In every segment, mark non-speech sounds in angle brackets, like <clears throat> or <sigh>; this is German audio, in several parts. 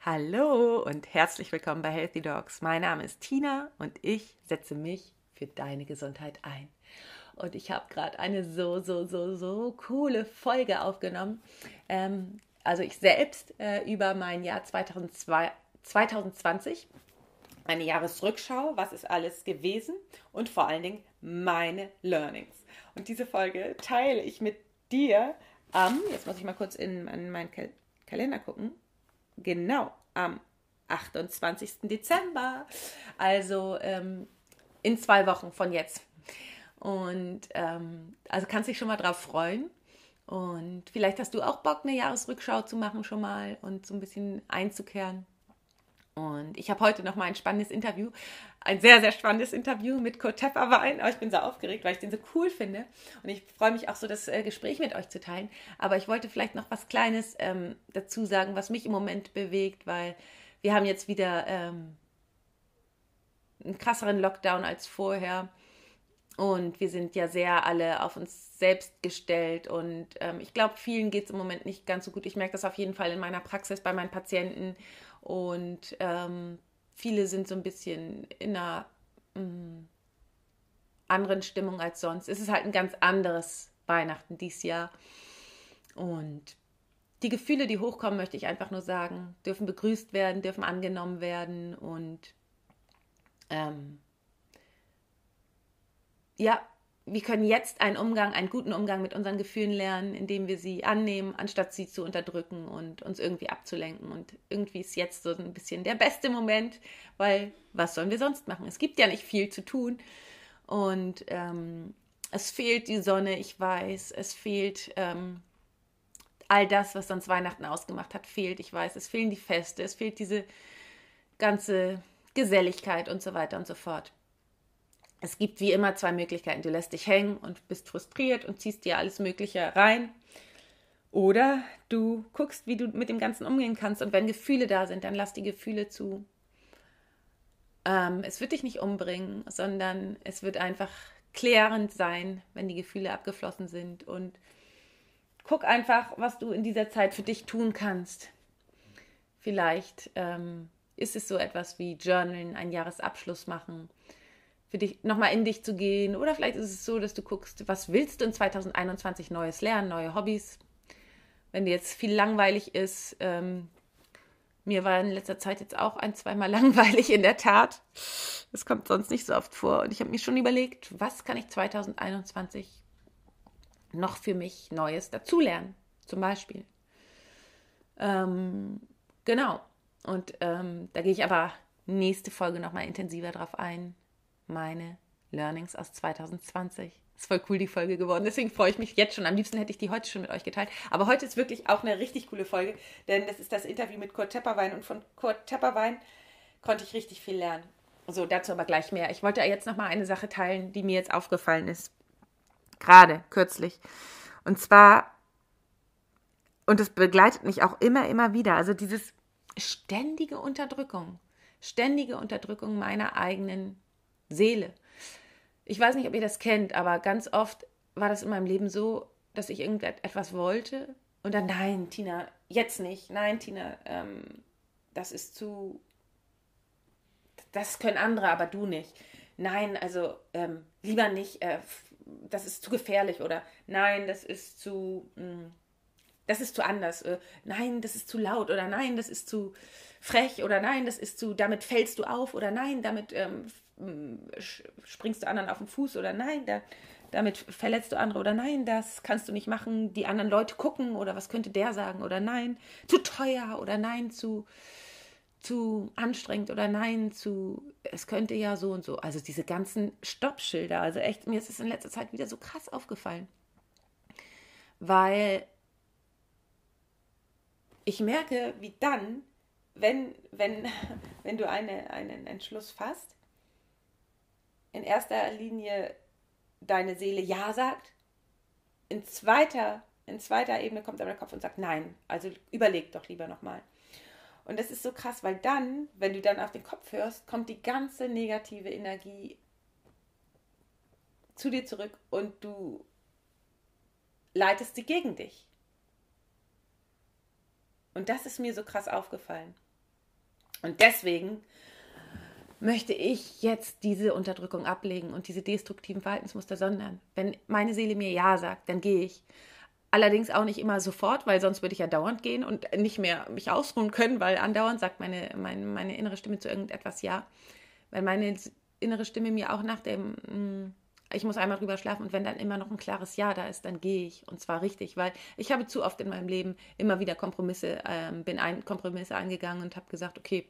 Hallo und herzlich willkommen bei Healthy Dogs. Mein Name ist Tina und ich setze mich für deine Gesundheit ein. Und ich habe gerade eine so, so, so, so coole Folge aufgenommen. Ähm, also ich selbst äh, über mein Jahr 2002, 2020, eine Jahresrückschau, was ist alles gewesen und vor allen Dingen meine Learnings. Und diese Folge teile ich mit dir am, jetzt muss ich mal kurz in, in meinen Kal Kalender gucken, genau am 28. Dezember, also ähm, in zwei Wochen von jetzt. Und ähm, also kannst dich schon mal drauf freuen. Und vielleicht hast du auch Bock, eine Jahresrückschau zu machen schon mal und so ein bisschen einzukehren. Und ich habe heute noch mal ein spannendes Interview, ein sehr, sehr spannendes Interview mit Kurt Tepperwein. Aber ich bin so aufgeregt, weil ich den so cool finde. Und ich freue mich auch so, das äh, Gespräch mit euch zu teilen. Aber ich wollte vielleicht noch was Kleines ähm, dazu sagen, was mich im Moment bewegt, weil wir haben jetzt wieder ähm, einen krasseren Lockdown als vorher. Und wir sind ja sehr alle auf uns selbst gestellt. Und ähm, ich glaube, vielen geht es im Moment nicht ganz so gut. Ich merke das auf jeden Fall in meiner Praxis bei meinen Patienten. Und ähm, viele sind so ein bisschen in einer mh, mm, anderen Stimmung als sonst. Es ist halt ein ganz anderes Weihnachten dieses Jahr. Und die Gefühle, die hochkommen, möchte ich einfach nur sagen, dürfen begrüßt werden, dürfen angenommen werden und ähm, ja, wir können jetzt einen Umgang, einen guten Umgang mit unseren Gefühlen lernen, indem wir sie annehmen, anstatt sie zu unterdrücken und uns irgendwie abzulenken. Und irgendwie ist jetzt so ein bisschen der beste Moment, weil was sollen wir sonst machen? Es gibt ja nicht viel zu tun. Und ähm, es fehlt die Sonne, ich weiß, es fehlt ähm, all das, was sonst Weihnachten ausgemacht hat, fehlt, ich weiß, es fehlen die Feste, es fehlt diese ganze Geselligkeit und so weiter und so fort es gibt wie immer zwei Möglichkeiten. Du lässt dich hängen und bist frustriert und ziehst dir alles Mögliche rein. Oder du guckst, wie du mit dem Ganzen umgehen kannst. Und wenn Gefühle da sind, dann lass die Gefühle zu. Ähm, es wird dich nicht umbringen, sondern es wird einfach klärend sein, wenn die Gefühle abgeflossen sind. Und guck einfach, was du in dieser Zeit für dich tun kannst. Vielleicht ähm, ist es so etwas wie Journalen, einen Jahresabschluss machen für dich nochmal in dich zu gehen. Oder vielleicht ist es so, dass du guckst, was willst du in 2021 Neues lernen, neue Hobbys. Wenn dir jetzt viel langweilig ist, ähm, mir war in letzter Zeit jetzt auch ein, zweimal <laughs> langweilig in der Tat. Das kommt sonst nicht so oft vor. Und ich habe mir schon überlegt, was kann ich 2021 noch für mich Neues dazulernen, zum Beispiel. Ähm, genau. Und ähm, da gehe ich aber nächste Folge nochmal intensiver drauf ein meine Learnings aus 2020. Ist voll cool die Folge geworden. Deswegen freue ich mich jetzt schon. Am liebsten hätte ich die heute schon mit euch geteilt. Aber heute ist wirklich auch eine richtig coole Folge, denn das ist das Interview mit Kurt Tepperwein und von Kurt Tepperwein konnte ich richtig viel lernen. So, dazu aber gleich mehr. Ich wollte jetzt noch mal eine Sache teilen, die mir jetzt aufgefallen ist. Gerade, kürzlich. Und zwar, und das begleitet mich auch immer, immer wieder, also dieses ständige Unterdrückung. Ständige Unterdrückung meiner eigenen Seele. Ich weiß nicht, ob ihr das kennt, aber ganz oft war das in meinem Leben so, dass ich irgendetwas wollte und dann, nein, Tina, jetzt nicht. Nein, Tina, ähm, das ist zu. Das können andere, aber du nicht. Nein, also ähm, lieber nicht. Äh, das ist zu gefährlich oder nein, das ist zu. Mh, hm, das ist zu anders. Äh, nein, das ist zu laut oder nein, das ist zu frech oder nein, das ist zu. Damit fällst du auf oder nein, damit ähm, springst du anderen auf den Fuß oder nein, da, damit verletzt du andere oder nein, das kannst du nicht machen, die anderen Leute gucken oder was könnte der sagen oder nein, zu teuer oder nein, zu, zu anstrengend oder nein, zu, es könnte ja so und so. Also diese ganzen Stoppschilder, also echt, mir ist es in letzter Zeit wieder so krass aufgefallen. Weil ich merke, wie dann, wenn, wenn, <laughs> wenn du eine, einen Entschluss fasst, in erster Linie deine Seele Ja sagt. In zweiter, in zweiter Ebene kommt aber der Kopf und sagt Nein. Also überleg doch lieber nochmal. Und das ist so krass, weil dann, wenn du dann auf den Kopf hörst, kommt die ganze negative Energie zu dir zurück und du leitest sie gegen dich. Und das ist mir so krass aufgefallen. Und deswegen möchte ich jetzt diese Unterdrückung ablegen und diese destruktiven Verhaltensmuster, sondern wenn meine Seele mir Ja sagt, dann gehe ich. Allerdings auch nicht immer sofort, weil sonst würde ich ja dauernd gehen und nicht mehr mich ausruhen können, weil andauernd sagt meine, meine, meine innere Stimme zu irgendetwas Ja. Weil meine innere Stimme mir auch nach dem, mm, ich muss einmal drüber schlafen und wenn dann immer noch ein klares Ja da ist, dann gehe ich und zwar richtig, weil ich habe zu oft in meinem Leben immer wieder Kompromisse, ähm, bin ein, Kompromisse eingegangen und habe gesagt, okay,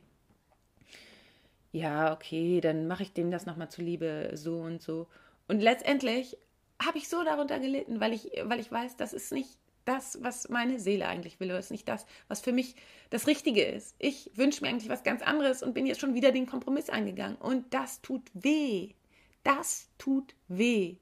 ja, okay, dann mache ich dem das nochmal zuliebe, so und so. Und letztendlich habe ich so darunter gelitten, weil ich, weil ich weiß, das ist nicht das, was meine Seele eigentlich will, oder ist nicht das, was für mich das Richtige ist. Ich wünsche mir eigentlich was ganz anderes und bin jetzt schon wieder den Kompromiss eingegangen. Und das tut weh. Das tut weh.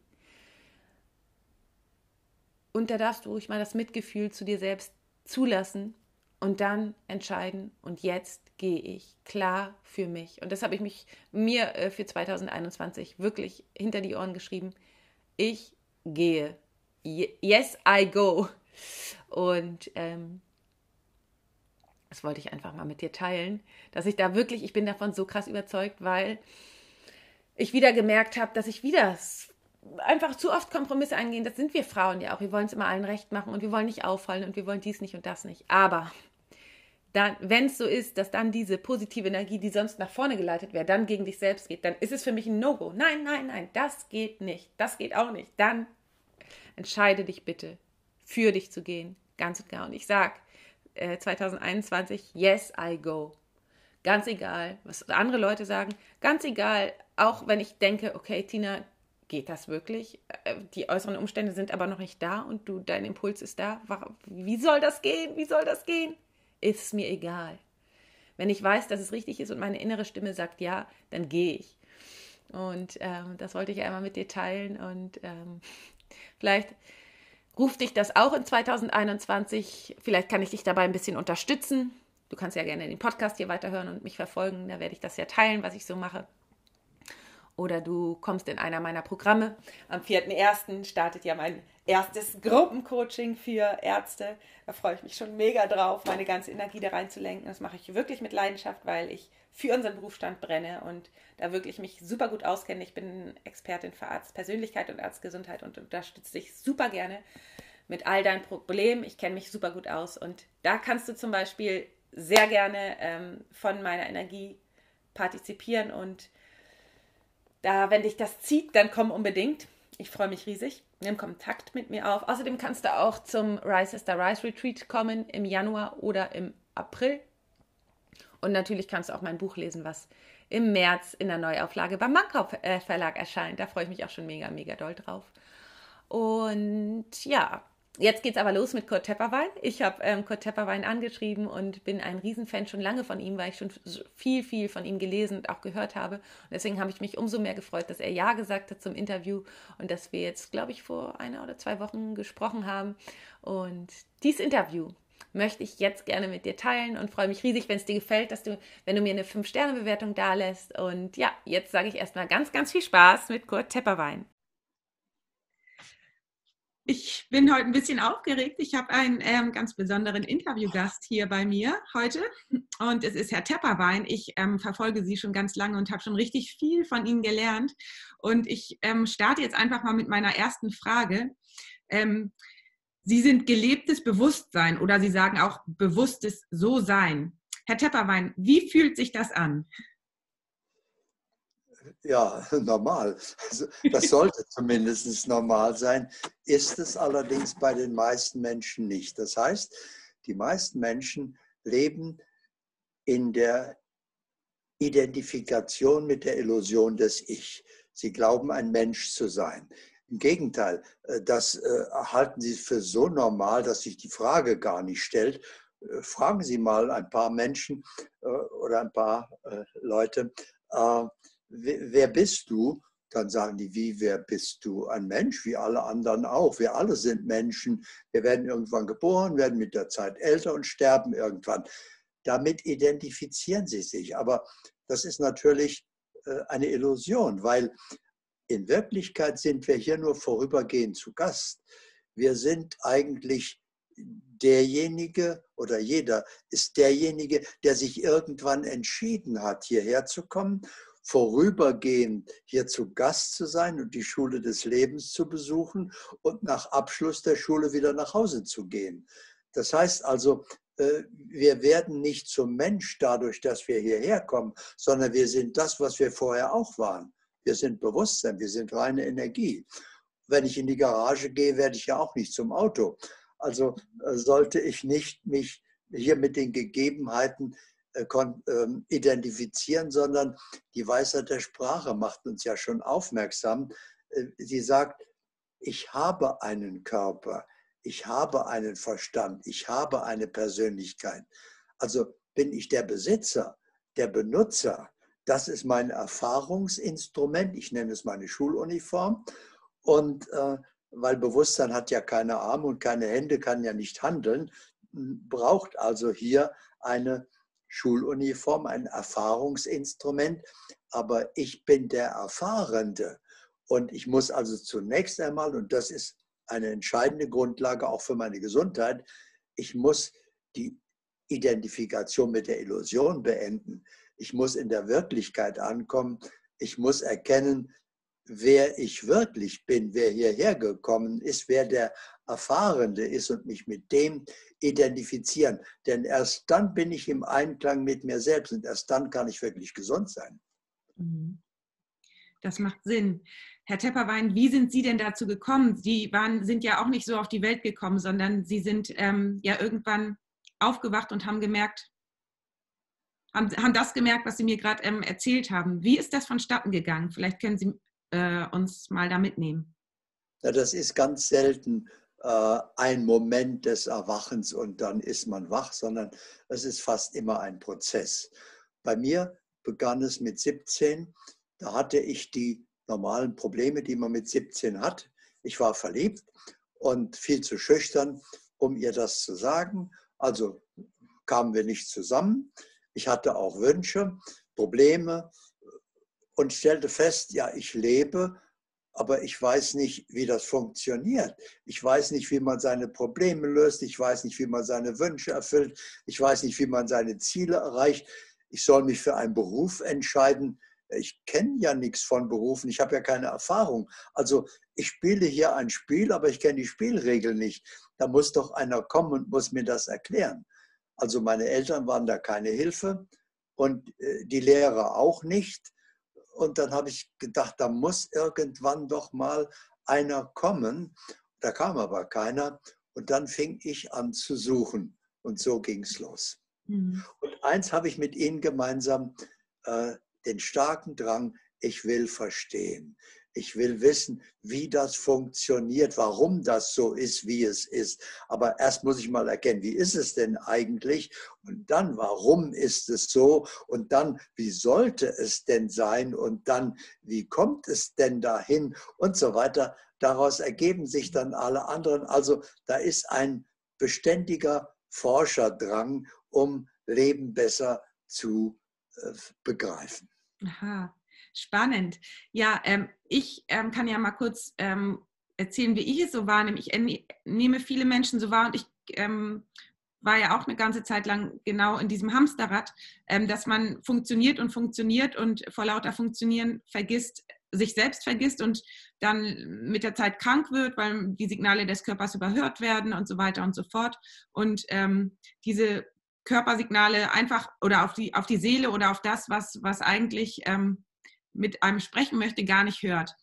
Und da darfst du ruhig mal das Mitgefühl zu dir selbst zulassen und dann entscheiden. Und jetzt gehe ich klar für mich. Und das habe ich mich mir äh, für 2021 wirklich hinter die Ohren geschrieben. Ich gehe. Yes, I go. Und ähm, das wollte ich einfach mal mit dir teilen, dass ich da wirklich, ich bin davon so krass überzeugt, weil ich wieder gemerkt habe, dass ich wieder einfach zu oft Kompromisse eingehen. Das sind wir Frauen ja auch. Wir wollen es immer allen recht machen und wir wollen nicht auffallen und wir wollen dies nicht und das nicht. Aber wenn es so ist, dass dann diese positive Energie, die sonst nach vorne geleitet wäre, dann gegen dich selbst geht, dann ist es für mich ein No-Go. Nein, nein, nein, das geht nicht. Das geht auch nicht. Dann entscheide dich bitte, für dich zu gehen. Ganz und gar. Und ich sage äh, 2021, yes, I go. Ganz egal, was andere Leute sagen. Ganz egal, auch wenn ich denke, okay, Tina, geht das wirklich? Äh, die äußeren Umstände sind aber noch nicht da und du, dein Impuls ist da. Wie soll das gehen? Wie soll das gehen? Ist mir egal. Wenn ich weiß, dass es richtig ist und meine innere Stimme sagt ja, dann gehe ich. Und ähm, das wollte ich einmal mit dir teilen. Und ähm, vielleicht ruft dich das auch in 2021. Vielleicht kann ich dich dabei ein bisschen unterstützen. Du kannst ja gerne den Podcast hier weiterhören und mich verfolgen. Da werde ich das ja teilen, was ich so mache oder du kommst in einer meiner Programme. Am 4.1. startet ja mein erstes Gruppencoaching für Ärzte. Da freue ich mich schon mega drauf, meine ganze Energie da reinzulenken. Das mache ich wirklich mit Leidenschaft, weil ich für unseren Berufsstand brenne und da wirklich mich super gut auskenne. Ich bin Expertin für Arztpersönlichkeit und Arztgesundheit und unterstütze dich super gerne mit all deinen Problemen. Ich kenne mich super gut aus und da kannst du zum Beispiel sehr gerne ähm, von meiner Energie partizipieren und da, wenn dich das zieht, dann komm unbedingt. Ich freue mich riesig. Nimm Kontakt mit mir auf. Außerdem kannst du auch zum Rise is the Rise Retreat kommen im Januar oder im April. Und natürlich kannst du auch mein Buch lesen, was im März in der Neuauflage beim Mankauf äh, Verlag erscheint. Da freue ich mich auch schon mega, mega doll drauf. Und ja, Jetzt geht's aber los mit Kurt Tepperwein. Ich habe ähm, Kurt Tepperwein angeschrieben und bin ein Riesenfan schon lange von ihm, weil ich schon viel, viel von ihm gelesen und auch gehört habe. Und deswegen habe ich mich umso mehr gefreut, dass er Ja gesagt hat zum Interview und dass wir jetzt, glaube ich, vor einer oder zwei Wochen gesprochen haben. Und dieses Interview möchte ich jetzt gerne mit dir teilen und freue mich riesig, wenn es dir gefällt, dass du, wenn du mir eine 5-Sterne-Bewertung da lässt. Und ja, jetzt sage ich erstmal ganz, ganz viel Spaß mit Kurt Tepperwein. Ich bin heute ein bisschen aufgeregt. Ich habe einen ähm, ganz besonderen Interviewgast hier bei mir heute und es ist Herr Tepperwein. Ich ähm, verfolge Sie schon ganz lange und habe schon richtig viel von Ihnen gelernt. Und ich ähm, starte jetzt einfach mal mit meiner ersten Frage. Ähm, Sie sind gelebtes Bewusstsein oder Sie sagen auch bewusstes So-Sein. Herr Tepperwein, wie fühlt sich das an? Ja, <laughs> normal. Also, das sollte zumindest normal sein, ist es allerdings bei den meisten Menschen nicht. Das heißt, die meisten Menschen leben in der Identifikation mit der Illusion des Ich. Sie glauben, ein Mensch zu sein. Im Gegenteil, äh, das äh, halten sie für so normal, dass sich die Frage gar nicht stellt. Äh, fragen Sie mal ein paar Menschen oder ein paar Leute, wer bist du? Dann sagen die, wie, wer bist du? Ein Mensch, wie alle anderen auch. Wir alle sind Menschen. Wir werden irgendwann geboren, werden mit der Zeit älter und sterben irgendwann. Damit identifizieren sie sich. Aber das ist natürlich äh, eine Illusion, weil in Wirklichkeit sind wir hier nur vorübergehend zu Gast. Wir sind eigentlich derjenige oder jeder ist derjenige, der sich irgendwann entschieden hat, hierher zu kommen, vorübergehend hier zu Gast zu sein und die Schule des Lebens zu besuchen und nach Abschluss der Schule wieder nach Hause zu gehen. Das heißt also, äh, wir werden nicht zum Mensch dadurch, dass wir hierher kommen, sondern wir sind das, was wir vorher auch waren. Wir sind Bewusstsein, wir sind reine Energie. Wenn ich in die Garage gehe, werde ich ja auch nicht zum Auto. Also äh, sollte ich nicht mich hier mit den Gegebenheiten identifizieren, sondern die Weisheit der Sprache macht uns ja schon aufmerksam. Sie sagt, ich habe einen Körper, ich habe einen Verstand, ich habe eine Persönlichkeit. Also bin ich der Besitzer, der Benutzer. Das ist mein Erfahrungsinstrument. Ich nenne es meine Schuluniform. Und äh, weil Bewusstsein hat ja keine Arme und keine Hände, kann ja nicht handeln, braucht also hier eine Schuluniform, ein Erfahrungsinstrument. Aber ich bin der Erfahrende. Und ich muss also zunächst einmal, und das ist eine entscheidende Grundlage auch für meine Gesundheit. Ich muss die Identifikation mit der Illusion beenden. Ich muss in der Wirklichkeit ankommen. Ich muss erkennen, wer ich wirklich bin, wer hierher gekommen ist, wer der Erfahrende ist und mich mit dem identifizieren. Denn erst dann bin ich im Einklang mit mir selbst und erst dann kann ich wirklich gesund sein. Mhm. Das macht Sinn. Herr Tepperwein, wie sind Sie denn dazu gekommen? Sie waren, sind ja auch nicht so auf die Welt gekommen, sondern Sie sind ähm, ja irgendwann aufgewacht und haben gemerkt, haben, haben das gemerkt, was Sie mir gerade ähm, erzählt haben. Wie ist das vonstatten gegangen? Vielleicht können Sie äh, uns mal da mitnehmen. Ja, das ist ganz selten äh, ein Moment des Erwachens und dann ist man wach, sondern es ist fast immer ein Prozess. Bei mir begann es mit 17. Da hatte ich die normalen Probleme, die man mit 17 hat. Ich war verliebt und viel zu schüchtern, um ihr das zu sagen. Also kamen wir nicht zusammen. Ich hatte auch Wünsche, Probleme und stellte fest, ja, ich lebe, aber ich weiß nicht, wie das funktioniert. Ich weiß nicht, wie man seine Probleme löst. Ich weiß nicht, wie man seine Wünsche erfüllt. Ich weiß nicht, wie man seine Ziele erreicht. Ich soll mich für einen Beruf entscheiden, ich kenne ja nichts von Berufen, ich habe ja keine Erfahrung. Also ich spiele hier ein Spiel, aber ich kenne die Spielregeln nicht. Da muss doch einer kommen und muss mir das erklären. Also meine Eltern waren da keine Hilfe und äh, die Lehrer auch nicht. Und dann habe ich gedacht, da muss irgendwann doch mal einer kommen. Da kam aber keiner. Und dann fing ich an zu suchen. Und so ging es los. Mhm. Und eins habe ich mit Ihnen gemeinsam, äh, den starken Drang, ich will verstehen. Ich will wissen, wie das funktioniert, warum das so ist, wie es ist. Aber erst muss ich mal erkennen, wie ist es denn eigentlich? Und dann, warum ist es so? Und dann, wie sollte es denn sein? Und dann, wie kommt es denn dahin? Und so weiter. Daraus ergeben sich dann alle anderen. Also da ist ein beständiger Forscherdrang, um Leben besser zu äh, begreifen. Aha, spannend. Ja, ähm, ich ähm, kann ja mal kurz ähm, erzählen, wie ich es so wahrnehme. Ich nehme viele Menschen so wahr und ich ähm, war ja auch eine ganze Zeit lang genau in diesem Hamsterrad, ähm, dass man funktioniert und funktioniert und vor lauter Funktionieren vergisst, sich selbst vergisst und dann mit der Zeit krank wird, weil die Signale des Körpers überhört werden und so weiter und so fort. Und ähm, diese Körpersignale einfach oder auf die, auf die Seele oder auf das, was, was eigentlich ähm, mit einem sprechen möchte, gar nicht hört.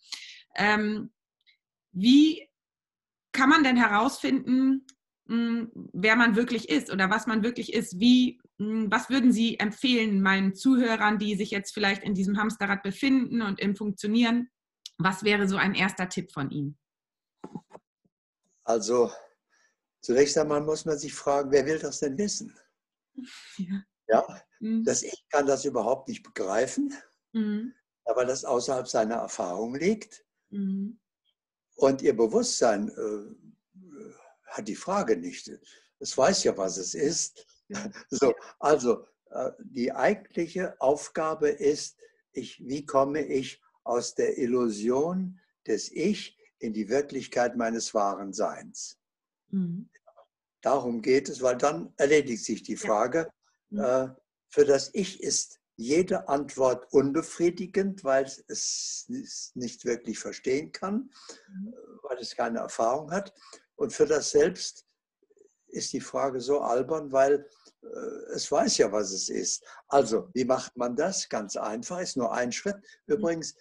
Ähm, wie kann man denn herausfinden, mh, hm, wer man wirklich ist oder was man wirklich ist? Wie, mh, hm, was würden Sie empfehlen meinen Zuhörern, die sich jetzt vielleicht in diesem Hamsterrad befinden und im Funktionieren? Was wäre so ein erster Tipp von Ihnen? Also zunächst einmal muss man sich fragen, wer will das denn wissen? <laughs> Ja, ja mhm. dass ich kann das überhaupt nicht begreifen, mhm. Weil das außerhalb seiner Erfahrung liegt. Mhm. Und ihr Bewusstsein äh, hat die Frage nicht. Es weiß ja, was es ist. Ja. <laughs> So, also äh, die eigentliche Aufgabe ist, ich, wie komme ich aus der Illusion des Ich in die Wirklichkeit meines wahren Seins. Mhm. darum geht es, weil dann erledigt sich die Frage. Ja. Mhm. Äh, für das Ich ist jede Antwort unbefriedigend, weil es nicht wirklich verstehen kann, mhm. weil es keine Erfahrung hat. Und für das Selbst ist die Frage so albern, weil äh, es weiß ja, was es ist. Also, wie macht man das? Ganz einfach, ist nur ein Schritt. Mhm. Übrigens,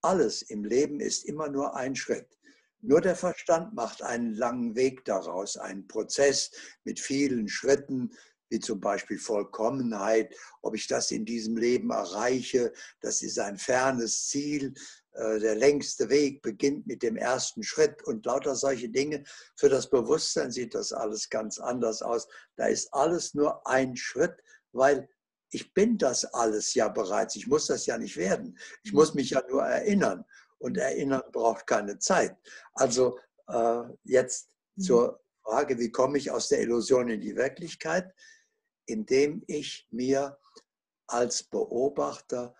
alles im Leben ist immer nur ein Schritt. Nur der Verstand macht einen langen Weg daraus, einen Prozess mit vielen Schritten, wie zum Beispiel Vollkommenheit, ob ich das in diesem Leben erreiche, das ist ein fernes Ziel. Äh, der längste Weg beginnt mit dem ersten Schritt und lauter solche Dinge. Für das Bewusstsein sieht das alles ganz anders aus. Da ist alles nur ein Schritt, weil ich bin das alles ja bereits. Ich muss das ja nicht werden. Ich muss mich ja nur erinnern. Und erinnern braucht keine Zeit. Also äh, jetzt mhm. zur Frage, wie komme ich aus der Illusion in die Wirklichkeit? Indem ich mir als Beobachter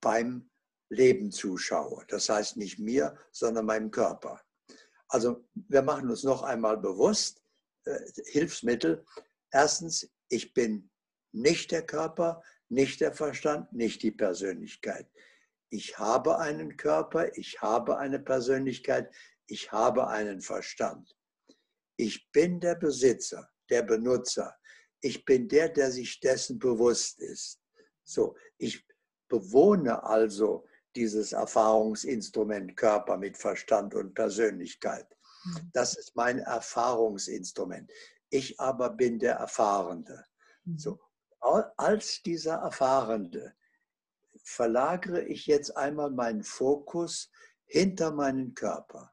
beim Leben zuschaue. Das heißt nicht mir, sondern meinem Körper. Also wir machen uns noch einmal bewusst, äh, Hilfsmittel. Erstens, ich bin nicht der Körper, nicht der Verstand, nicht die Persönlichkeit. Ich habe einen Körper, ich habe eine Persönlichkeit, ich habe einen Verstand. Ich bin der Besitzer, der Benutzer. Ich bin der, der sich dessen bewusst ist. So, ich bewohne also dieses Erfahrungsinstrument Körper mit Verstand und Persönlichkeit. Mhm. Das ist mein Erfahrungsinstrument. Ich aber bin der Erfahrende. Mhm. So, als dieser Erfahrende verlagere ich jetzt einmal meinen Fokus hinter meinen Körper.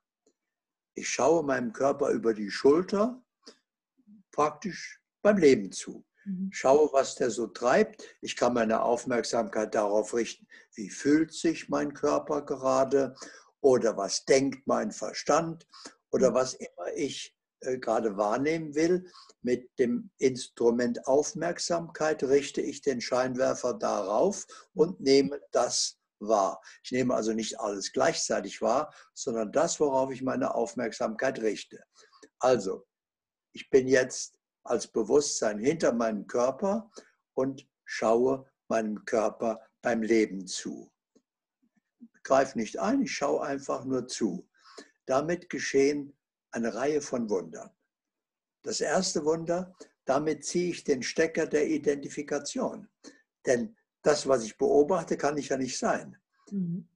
Ich schaue meinem Körper über die Schulter, praktisch beim Leben zu. Mhm. Schaue, was der so treibt. Ich kann meine Aufmerksamkeit darauf richten, wie fühlt sich mein Körper gerade oder was denkt mein Verstand oder mhm. was immer ich äh, gerade wahrnehmen will. Mit dem Instrument Aufmerksamkeit richte ich den Scheinwerfer darauf und nehme das wahr. Ich nehme also nicht alles gleichzeitig wahr, sondern das, worauf ich meine Aufmerksamkeit richte. Also, ich bin jetzt als Bewusstsein hinter meinem Körper und schaue meinem Körper beim Leben zu. Ich greife nicht ein, ich schaue einfach nur zu. Damit geschehen eine Reihe von Wundern. Das erste Wunder, damit ziehe ich den Stecker der Identifikation. Denn das, was ich beobachte, kann ich ja nicht sein. Mhm.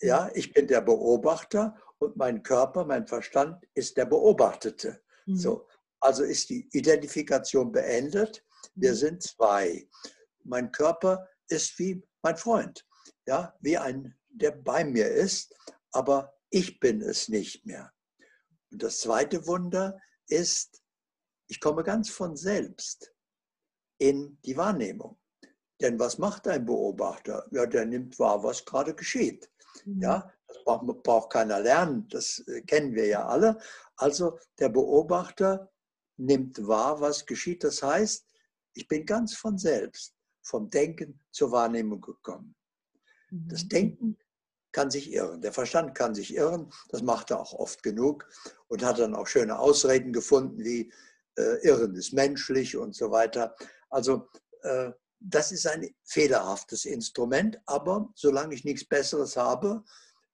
Ja, ich bin der Beobachter und mein Körper, mein Verstand ist der Beobachtete. Mhm. So, also ist die Identifikation beendet. Wir mhm. sind zwei. Mein Körper ist wie mein Freund, ja, wie ein, der bei mir ist, aber ich bin es nicht mehr. Und das zweite Wunder ist, ich komme ganz von selbst in die Wahrnehmung. Denn was macht ein Beobachter? Ja, der nimmt wahr, was gerade geschieht. Mhm. Ja, das braucht, braucht keiner lernen, das äh, kennen wir ja alle. Also der Beobachter nimmt wahr, was geschieht. Das heißt, ich bin ganz von selbst, vom Denken zur Wahrnehmung gekommen. Das mhm. Denken kann sich irren, der Verstand kann sich irren, das macht er auch oft genug und hat dann auch schöne Ausreden gefunden, wie äh, Irren ist menschlich und so weiter. Also äh, das ist ein fehlerhaftes Instrument, aber solange ich nichts Besseres habe,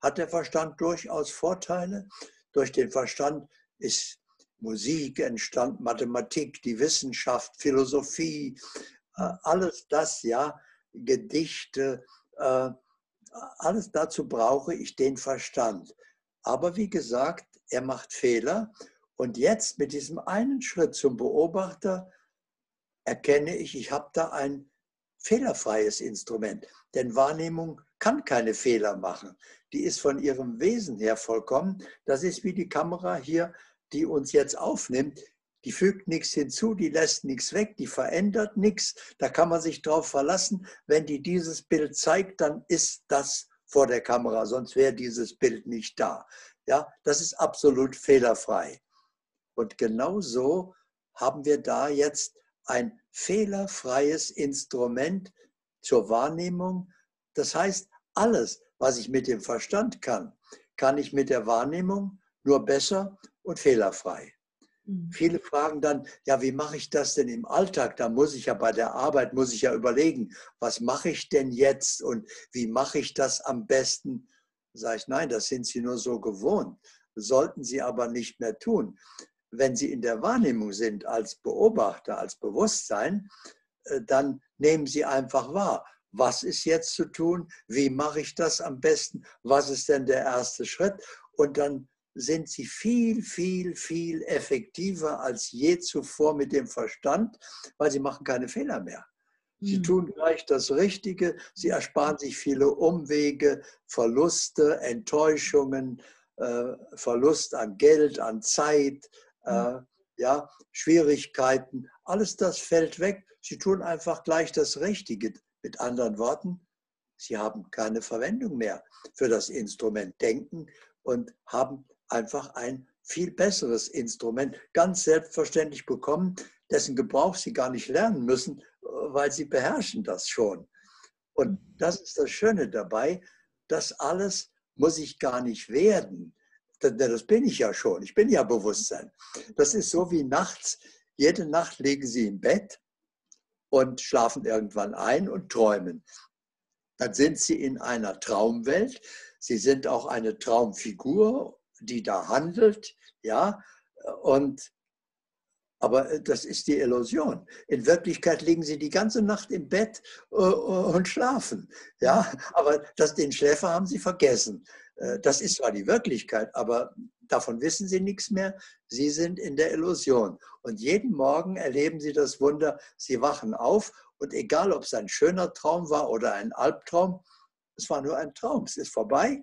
hat der Verstand durchaus Vorteile. Durch den Verstand ist Musik entstanden, Mathematik, die Wissenschaft, Philosophie, äh, alles das, ja, Gedichte, äh, alles dazu brauche ich den Verstand. Aber wie gesagt, er macht Fehler und jetzt mit diesem einen Schritt zum Beobachter erkenne ich, ich habe da ein fehlerfreies Instrument. Denn Wahrnehmung kann keine Fehler machen. Die ist von ihrem Wesen her vollkommen. Das ist wie die Kamera hier, die uns jetzt aufnimmt. Die fügt nichts hinzu, die lässt nichts weg, die verändert nichts. Da kann man sich drauf verlassen. Wenn die dieses Bild zeigt, dann ist das vor der Kamera, sonst wäre dieses Bild nicht da. Ja, das ist absolut fehlerfrei. Und genau so haben wir da jetzt ein fehlerfreies Instrument zur Wahrnehmung. Das heißt, alles, was ich mit dem Verstand kann, kann ich mit der Wahrnehmung nur besser und fehlerfrei. Mhm. Viele fragen dann, ja, wie mache ich das denn im Alltag? Da muss ich ja bei der Arbeit, muss ich ja überlegen, was mache ich denn jetzt und wie mache ich das am besten? Sage ich, nein, das sind Sie nur so gewohnt. Sollten Sie aber nicht mehr tun. Wenn Sie in der Wahrnehmung sind als Beobachter, als Bewusstsein, äh, dann nehmen Sie einfach wahr, was ist jetzt zu tun, wie mache ich das am besten, was ist denn der erste Schritt und dann sind sie viel, viel, viel effektiver als je zuvor mit dem Verstand, weil sie machen keine Fehler mehr. Sie hm. tun gleich das Richtige, sie ersparen sich viele Umwege, Verluste, Enttäuschungen, äh, Verlust an Geld, an Zeit, äh, hm. ja, Schwierigkeiten. Alles das fällt weg. Sie tun einfach gleich das Richtige. Mit anderen Worten, sie haben keine Verwendung mehr für das Instrument Denken und haben einfach ein viel besseres Instrument ganz selbstverständlich bekommen, dessen Gebrauch sie gar nicht lernen müssen, weil sie beherrschen das schon. Und das ist das Schöne dabei, das alles muss ich gar nicht werden. Das bin ich ja schon. Ich bin ja Bewusstsein. Das ist so wie nachts. Jede Nacht liegen Sie im Bett und schlafen irgendwann ein und träumen. Dann sind Sie in einer Traumwelt. Sie sind auch eine Traumfigur die da handelt, ja, und aber das ist die Illusion. In Wirklichkeit liegen sie die ganze Nacht im Bett äh, und schlafen. Ja, aber das, den Schläfer haben sie vergessen. Äh, das ist zwar die Wirklichkeit, aber davon wissen sie nichts mehr. Sie sind in der Illusion. Und jeden Morgen erleben sie das Wunder, sie wachen auf und egal, ob es ein schöner Traum war oder ein Albtraum, es war nur ein Traum, es ist vorbei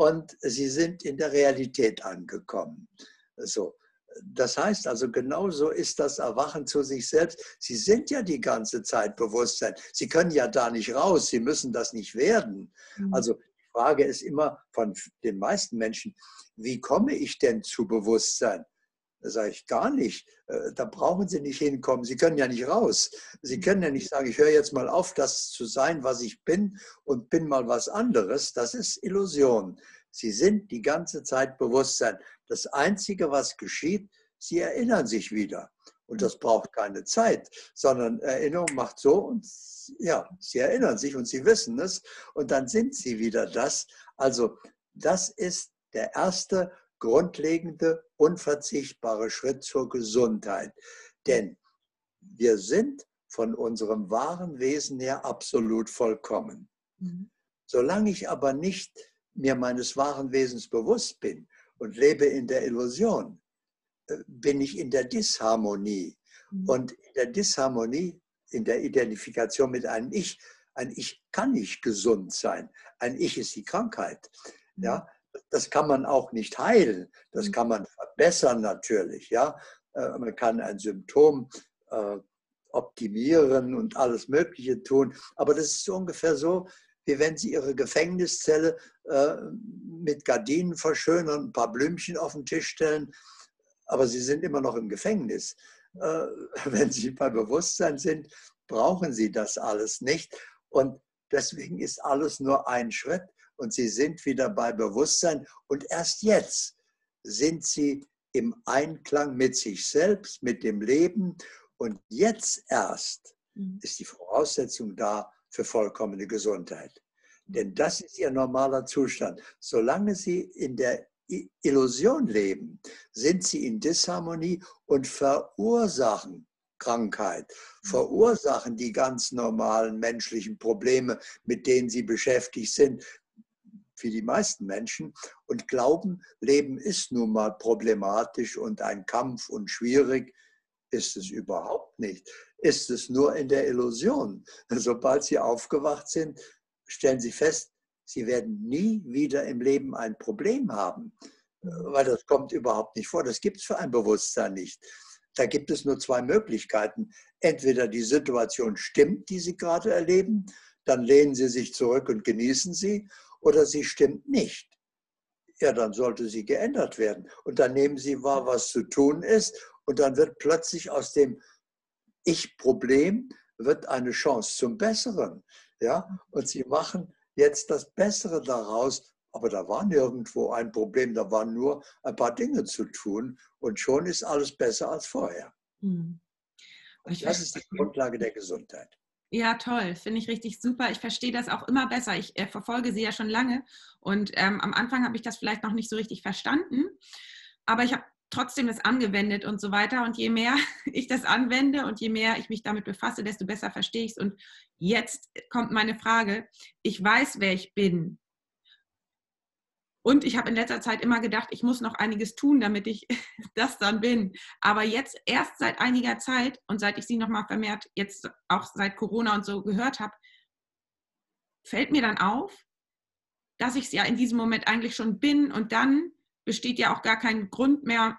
und sie sind in der Realität angekommen. So. Das heißt also, genauso ist das Erwachen zu sich selbst. Sie sind ja die ganze Zeit Bewusstsein. Sie können ja da nicht raus. Sie müssen das nicht werden. Mhm. Also die Frage ist immer von den meisten Menschen, wie komme ich denn zu Bewusstsein? Da sage ich gar nicht. Äh, da brauchen Sie nicht hinkommen. Sie können ja nicht raus. Sie mhm. können ja nicht sagen, ich höre jetzt mal auf, das zu sein, was ich bin und bin mal was anderes. Das ist Illusion. Sie sind die ganze Zeit Bewusstsein. Das Einzige, was geschieht, Sie erinnern sich wieder. Und das braucht keine Zeit, sondern Erinnerung macht so und ja, Sie erinnern sich und Sie wissen es und dann sind Sie wieder das. Also das ist der erste grundlegende, unverzichtbare Schritt zur Gesundheit. Denn wir sind von unserem wahren Wesen her absolut vollkommen. Mhm. Solange ich aber nicht mir meines wahren Wesens bewusst bin und lebe in der Illusion, äh, bin ich in der Disharmonie. Mhm. Und in der Disharmonie, in der Identifikation mit einem Ich, ein Ich kann nicht gesund sein. Ein Ich ist die Krankheit. Ja, das kann man auch nicht heilen. Das mhm. kann man verbessern natürlich. Ja, äh, man kann ein Symptom äh, optimieren und alles Mögliche tun. Aber das ist so ungefähr so, wie wenn Sie Ihre Gefängniszelle äh, mit Gardinen verschönern, ein paar Blümchen auf den Tisch stellen. Aber Sie sind immer noch im Gefängnis. <laughs> Wenn Sie bei Bewusstsein sind, brauchen Sie das alles nicht. Und deswegen ist alles nur ein Schritt und sie sind wieder bei Bewusstsein. Und erst jetzt sind sie im Einklang mit sich selbst, mit dem Leben. Und jetzt erst mhm. ist die Voraussetzung da für vollkommene Gesundheit. Denn das ist ihr normaler Zustand. Solange sie in der Illusion leben, sind sie in Disharmonie und verursachen Krankheit, mhm. verursachen die ganz normalen menschlichen Probleme, mit denen sie beschäftigt sind, für die meisten Menschen und glauben, Leben ist nun mal problematisch und ein Kampf und schwierig. Ist es überhaupt nicht. Ist es nur in der Illusion. <laughs> Sobald sie aufgewacht sind, stellen sie fest, sie werden nie wieder im Leben ein Problem haben, weil das kommt überhaupt nicht vor. Das gibt es für ein Bewusstsein nicht. Da gibt es nur zwei Möglichkeiten. Entweder die Situation stimmt, die Sie gerade erleben, dann lehnen Sie sich zurück und genießen sie, oder sie stimmt nicht. Ja, dann sollte sie geändert werden. Und dann nehmen sie wahr, was zu tun ist. Und dann wird plötzlich aus dem Ich-Problem wird eine Chance zum Besseren. Ja, und sie machen jetzt das Bessere daraus, Aber da war nirgendwo ein Problem, da waren nur ein paar Dinge zu tun und schon ist alles besser als vorher. Mhm. das ist die Grundlage der Gesundheit. Ja, toll. Finde ich richtig super. Ich verstehe das auch immer besser. Ich äh, verfolge sie ja schon lange und ähm, am Anfang habe ich das vielleicht noch nicht so richtig verstanden, aber ich habe trotzdem das angewendet und so weiter. Und je mehr <laughs> ich das anwende und je mehr ich mich damit befasse, desto besser verstehe ich es. Und jetzt kommt meine Frage. Ich weiß, wer ich bin. Und ich habe in letzter Zeit immer gedacht, ich muss noch einiges tun, damit ich <laughs> das dann bin. Aber jetzt erst seit einiger Zeit und seit ich sie nochmal vermehrt, jetzt auch seit Corona und so gehört habe, fällt mir dann auf, dass ich es ja in diesem Moment eigentlich schon bin und dann besteht ja auch gar kein Grund mehr,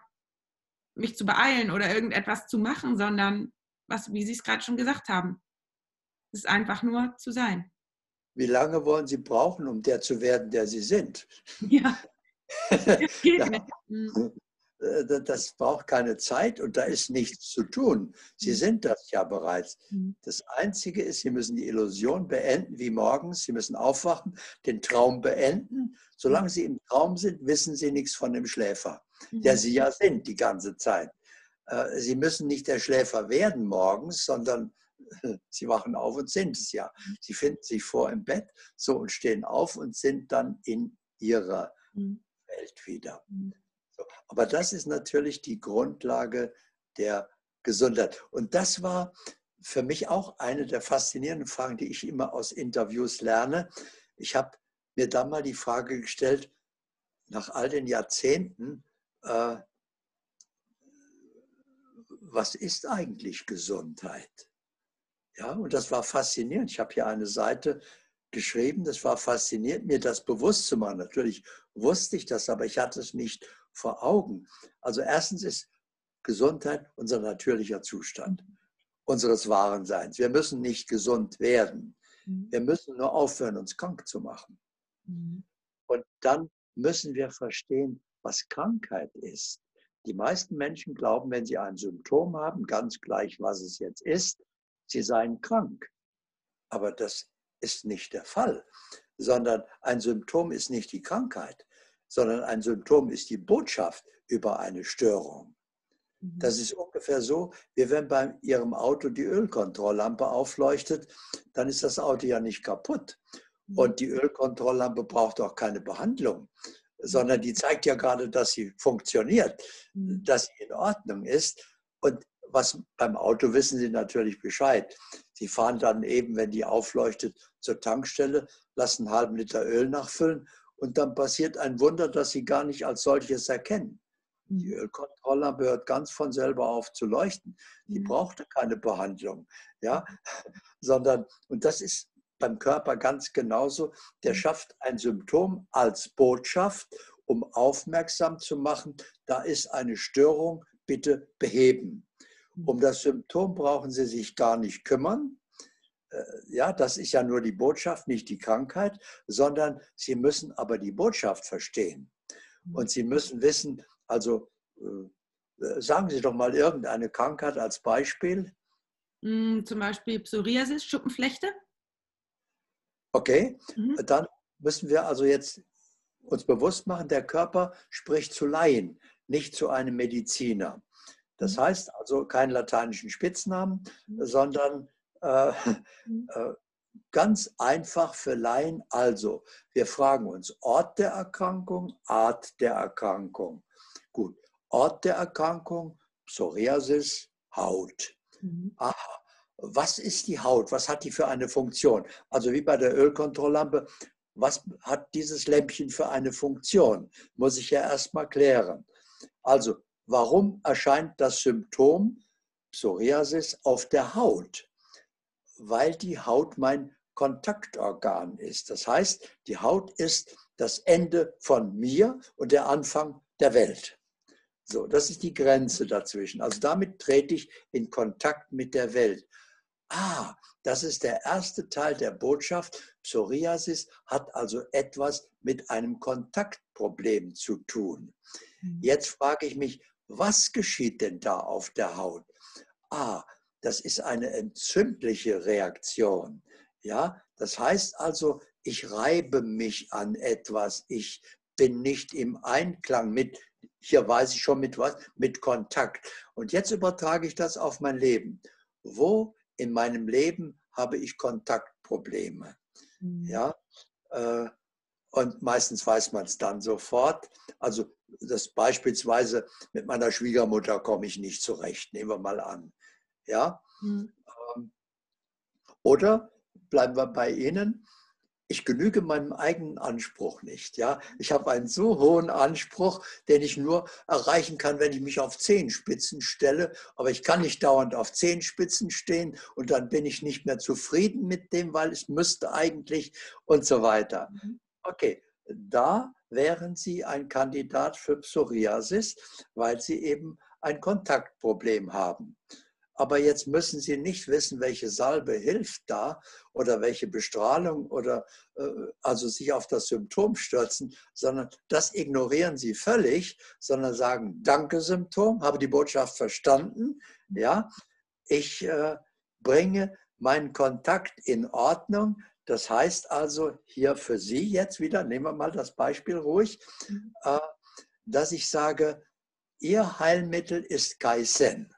mich zu beeilen oder irgendetwas zu machen, sondern was, wie Sie es gerade schon gesagt haben, es ist einfach nur zu sein. Wie lange wollen Sie brauchen, um der zu werden, der Sie sind? Ja. <laughs> Das, ja. Mhm. Äh, das braucht keine Zeit und da ist nichts zu tun. Sie mhm. sind das ja bereits. Mhm. Das Einzige ist, Sie müssen die Illusion beenden wie morgens. Sie müssen aufwachen, den Traum beenden. Solange Sie im Traum sind, wissen Sie nichts von dem Schläfer, der Sie ja sind die ganze Zeit. Äh, Sie müssen nicht der Schläfer werden morgens, sondern <laughs> Sie wachen auf und sind es ja. Sie finden sich vor im Bett so und stehen auf und sind dann in ihrer mhm. Welt wieder. Mhm. So. Aber das ist natürlich die Grundlage der Gesundheit. Und das war für mich auch eine der faszinierenden Fragen, die ich immer aus Interviews lerne. Ich habe mir dann mal die Frage gestellt, nach all den Jahrzehnten, äh, was ist eigentlich Gesundheit? Ja, und das war faszinierend. Ich habe hier eine Seite geschrieben, das war faszinierend, mir das bewusst zu machen. Natürlich wusste ich das, aber ich hatte es nicht vor Augen. Also erstens ist Gesundheit unser natürlicher Zustand unseres wahren Seins. Wir müssen nicht gesund werden. Mhm. Wir müssen nur aufhören, uns krank zu machen. Mhm. Und dann müssen wir verstehen, was Krankheit ist. Die meisten Menschen glauben, wenn sie ein Symptom haben, ganz gleich, was es jetzt ist, sie seien krank. Aber das ist nicht der Fall, sondern ein Symptom ist nicht die Krankheit, sondern ein Symptom ist die Botschaft über eine Störung. Mhm. Das ist ungefähr so, wie wenn bei Ihrem Auto die Ölkontrolllampe aufleuchtet, dann ist das Auto ja nicht kaputt. Mhm. Und die Ölkontrolllampe braucht auch keine Behandlung, sondern die zeigt ja gerade, dass sie funktioniert, mhm. dass sie in Ordnung ist. Und was beim Auto wissen Sie natürlich Bescheid. Sie fahren dann eben, wenn die aufleuchtet, zur Tankstelle, lassen einen halben Liter Öl nachfüllen und dann passiert ein Wunder, das Sie gar nicht als solches erkennen. Die mhm. Ölkontrolllampe hört ganz von selber auf zu leuchten. Die mhm. brauchte keine Behandlung, ja, <laughs> sondern und das ist beim Körper ganz genauso. Der mhm. schafft ein Symptom als Botschaft, um aufmerksam zu machen. Da ist eine Störung, bitte beheben. Um das Symptom brauchen Sie sich gar nicht kümmern. Äh, ja, das ist ja nur die Botschaft, nicht die Krankheit, sondern Sie müssen aber die Botschaft verstehen. Und Sie müssen wissen, also äh, äh, sagen Sie doch mal irgendeine Krankheit als Beispiel. Mm, zum Beispiel Psoriasis, Schuppenflechte. Okay, mhm. dann müssen wir also jetzt uns bewusst machen, der Körper spricht zu Laien, nicht zu einem Mediziner. Das mhm. heißt also keinen lateinischen Spitznamen, mhm. sondern äh, mhm. <laughs> äh, ganz einfach für Laien. Also, wir fragen uns Ort der Erkrankung, Art der Erkrankung. Gut, Ort der Erkrankung, Psoriasis, Haut. Mhm. Aha, was ist die Haut? Was hat die für eine Funktion? Also wie bei der Ölkontrolllampe, was hat dieses Lämpchen für eine Funktion? Muss ich ja erstmal klären. Also Warum erscheint das Symptom Psoriasis auf der Haut? Weil die Haut mein Kontaktorgan ist. Das heißt, die Haut ist das Ende von mir und der Anfang der Welt. So, das ist die Grenze dazwischen. Also damit trete ich in Kontakt mit der Welt. Ah, das ist der erste Teil der Botschaft. Psoriasis hat also etwas mit einem Kontaktproblem zu tun. Mhm. Jetzt frage ich mich, was geschieht denn da auf der Haut? Ah, das ist eine entzündliche Reaktion. Ja, das heißt also, ich reibe mich an etwas, ich bin nicht im Einklang mit, hier weiß ich schon mit was, mit Kontakt. Und jetzt übertrage ich das auf mein Leben. Wo in meinem Leben habe ich Kontaktprobleme? Mhm. Ja, äh, und meistens weiß man es dann sofort. Also das beispielsweise mit meiner Schwiegermutter komme ich nicht zurecht, nehmen wir mal an. Ja? Mhm. Oder bleiben wir bei Ihnen, ich genüge meinem eigenen Anspruch nicht. Ja? Ich habe einen so hohen Anspruch, den ich nur erreichen kann, wenn ich mich auf Zehenspitzen stelle. Aber ich kann nicht dauernd auf Zehenspitzen stehen und dann bin ich nicht mehr zufrieden mit dem, weil es müsste eigentlich und so weiter. Mhm. Okay, da wären Sie ein Kandidat für Psoriasis, weil Sie eben ein Kontaktproblem haben. Aber jetzt müssen Sie nicht wissen, welche Salbe hilft da oder welche Bestrahlung oder äh, also sich auf das Symptom stürzen, sondern das ignorieren Sie völlig, sondern sagen, danke Symptom, habe die Botschaft verstanden, ja, ich äh, bringe meinen Kontakt in Ordnung. Das heißt also hier für Sie jetzt wieder, nehmen wir mal das Beispiel ruhig, mhm. äh, dass ich sage, Ihr Heilmittel ist Kaizen.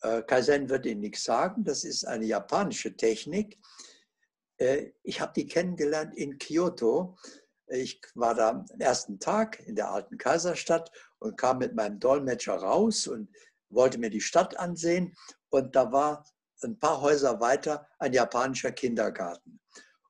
Äh, Kaizen wird Ihnen nichts sagen, das ist eine japanische Technik. Äh, ich habe die kennengelernt in Kyoto. Ich war da am ersten Tag in der alten Kaiserstadt und kam mit meinem Dolmetscher raus und wollte mir die Stadt ansehen. Und da war ein paar Häuser weiter ein japanischer Kindergarten.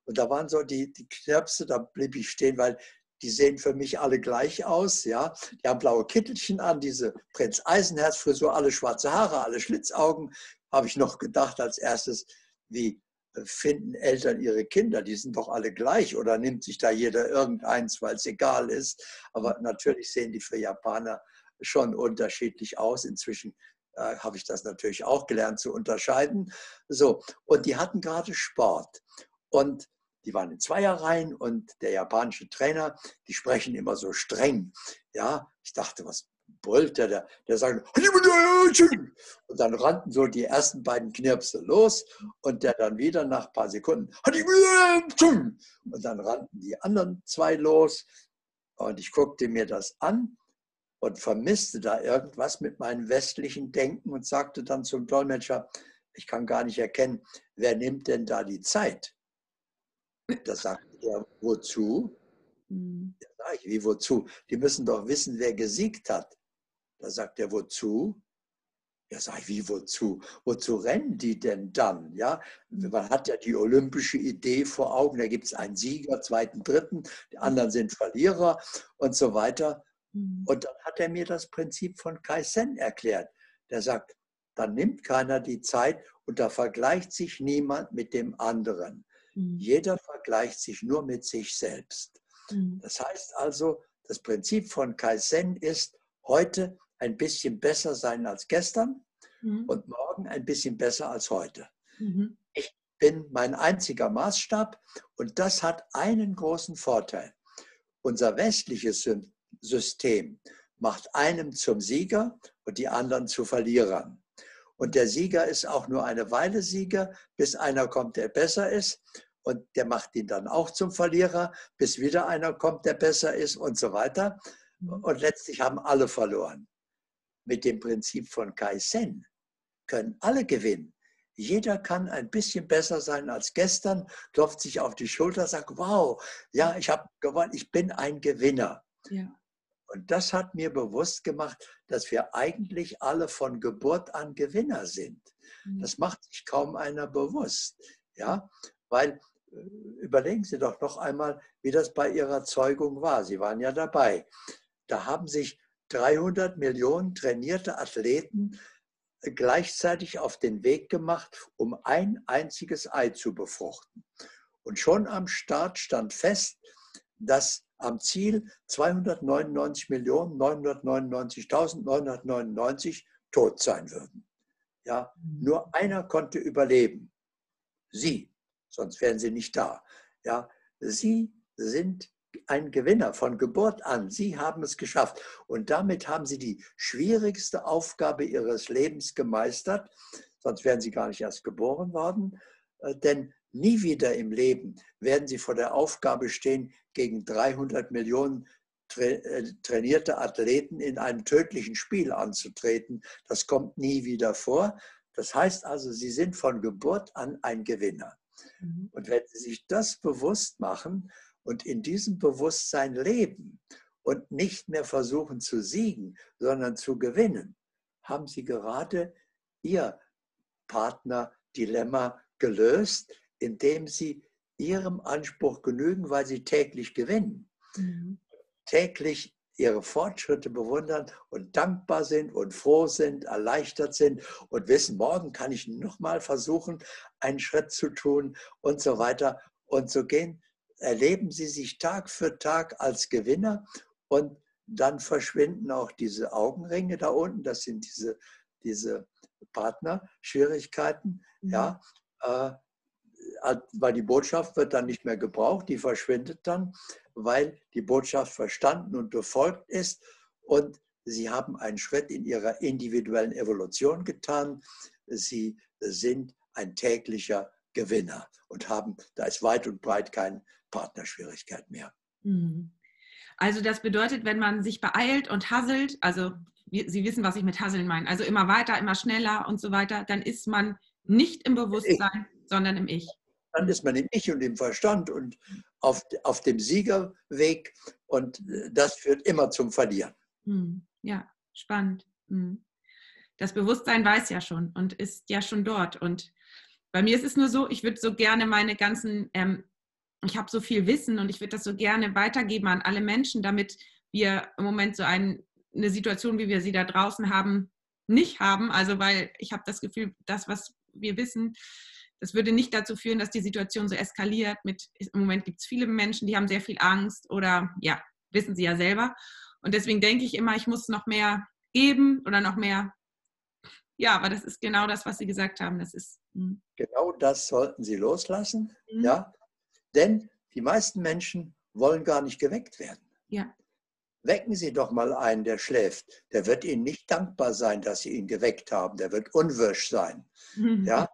Und da waren so die, die Knirpse, da blieb ich stehen, weil die sehen für mich alle gleich aus. Ja? Die haben blaue Kittelchen an, diese Prinz Eisenherz-Frisur, alle schwarze Haare, alle Schlitzaugen. Habe ich noch gedacht als erstes, wie äh, finden Eltern ihre Kinder? Die sind doch alle gleich oder nimmt sich da jeder irgendeins, weil es egal ist. Aber natürlich sehen die für Japaner schon unterschiedlich aus. Inzwischen äh, habe ich das natürlich auch gelernt zu unterscheiden. So, und die hatten gerade Sport. Und die waren in Zweierreihen und der japanische Trainer, die sprechen immer so streng. Ja, ich dachte, was brüllt der? Der, der sagt, und dann rannten so die ersten beiden Knirpse los und der dann wieder nach ein paar Sekunden, und dann rannten die anderen zwei los und ich guckte mir das an und vermisste da irgendwas mit meinem westlichen Denken und sagte dann zum Dolmetscher, ich kann gar nicht erkennen, wer nimmt denn da die Zeit? Da sagt er, wozu? Mhm. Da sage ich, wie wozu? Die müssen doch wissen, wer gesiegt hat. Da sagt er, wozu? Ja, sage ich, wie wozu? Wozu rennen die denn dann? Ja, hm. man hat ja die olympische Idee vor Augen, da gibt es einen Sieger, zweiten, dritten, die anderen sind Verlierer und so weiter. Mhm. Und dann hat er mir das Prinzip von Kaizen erklärt. Der sagt, dann nimmt keiner die Zeit und da vergleicht sich niemand mit dem anderen. Mhm. Jeder vergleicht sich nur mit sich selbst. Mhm. Das heißt also, das Prinzip von Kaizen ist, heute ein bisschen besser sein als gestern mhm. und morgen ein bisschen besser als heute. Mhm. Ich bin mein einziger Maßstab und das hat einen großen Vorteil. Unser westliches System macht einem zum Sieger und die anderen zu Verlierern. Und der Sieger ist auch nur eine Weile Sieger, bis einer kommt, der besser ist. Und der macht ihn dann auch zum Verlierer, bis wieder einer kommt, der besser ist und so weiter. Mhm. Und letztlich haben alle verloren. Mit dem Prinzip von Kaizen können alle gewinnen. Jeder kann ein bisschen besser sein als gestern, klopft sich auf die Schulter, sagt, wow, ja, ich habe gewonnen, ich bin ein Gewinner. Ja. Und das hat mir bewusst gemacht, dass wir eigentlich alle von Geburt an Gewinner sind. Mhm. Das macht sich kaum einer bewusst. Ja, weil äh, überlegen Sie doch noch einmal, wie das bei Ihrer Zeugung war. Sie waren ja dabei. Da haben sich 300 Millionen trainierte Athleten gleichzeitig auf den Weg gemacht, um ein einziges Ei zu befruchten. Und schon am Start stand fest, dass am Ziel 299.999.999 tot sein würden. Ja, nur einer konnte überleben. Sie, sonst wären sie nicht da. Ja, sie sind ein Gewinner von Geburt an. Sie haben es geschafft. Und damit haben sie die schwierigste Aufgabe ihres Lebens gemeistert. Sonst wären sie gar nicht erst geboren worden. Äh, denn Nie wieder im Leben werden sie vor der Aufgabe stehen, gegen 300 Millionen äh, trainierte Athleten in einem tödlichen Spiel anzutreten. Das kommt nie wieder vor. Das heißt also, sie sind von Geburt an ein Gewinner. Mhm. Und wenn sie sich das bewusst machen und in diesem Bewusstsein leben und nicht mehr versuchen zu siegen, sondern zu gewinnen, haben sie gerade ihr Partner-Dilemma gelöst, indem sie ihrem Anspruch genügen, weil sie täglich gewinnen. Mhm. Täglich ihre Fortschritte bewundern und dankbar sind und froh sind, erleichtert sind und wissen, morgen kann ich nochmal versuchen, einen Schritt zu tun und so weiter. Und so gehen, erleben sie sich Tag für Tag als Gewinner und dann verschwinden auch diese Augenringe da unten, das sind diese, diese Partnerschwierigkeiten, mhm. ja, äh, weil die Botschaft wird dann nicht mehr gebraucht, die verschwindet dann, weil die Botschaft verstanden und befolgt ist und sie haben einen Schritt in ihrer individuellen Evolution getan. Sie sind ein täglicher Gewinner und haben, da ist weit und breit keine Partnerschwierigkeit mehr. Mhm. Also das bedeutet, wenn man sich beeilt und hasselt, also Sie wissen, was ich mit Hasseln meine, also immer weiter, immer schneller und so weiter, dann ist man nicht im Bewusstsein, ich. sondern im Ich. Dann ist man im Ich und im Verstand und auf, auf dem Siegerweg und äh, das führt immer zum Verlieren. Hm, ja, spannend. Hm. Das Bewusstsein weiß ja schon und ist ja schon dort. Und bei mir ist es nur so, ich würde so gerne meine ganzen, ähm, ich habe so viel Wissen und ich würde das so gerne weitergeben an alle Menschen, damit wir im Moment so ein, eine Situation, wie wir sie da draußen haben, nicht haben. Also weil ich habe das Gefühl, das, was wir wissen, das würde nicht dazu führen, dass die Situation so eskaliert. Mit, Im Moment gibt es viele Menschen, die haben sehr viel Angst oder ja, wissen sie ja selber. Und deswegen denke ich immer, ich muss noch mehr geben oder noch mehr. Ja, aber das ist genau das, was Sie gesagt haben. Das ist. Mh. Hm. Genau das sollten Sie loslassen. Mhm. Ja, denn die meisten Menschen wollen gar nicht geweckt werden. Ja. Wecken Sie doch mal einen, der schläft. Der wird Ihnen nicht dankbar sein, dass Sie ihn geweckt haben. Der wird unwirsch sein. Mhm. <laughs> Ja?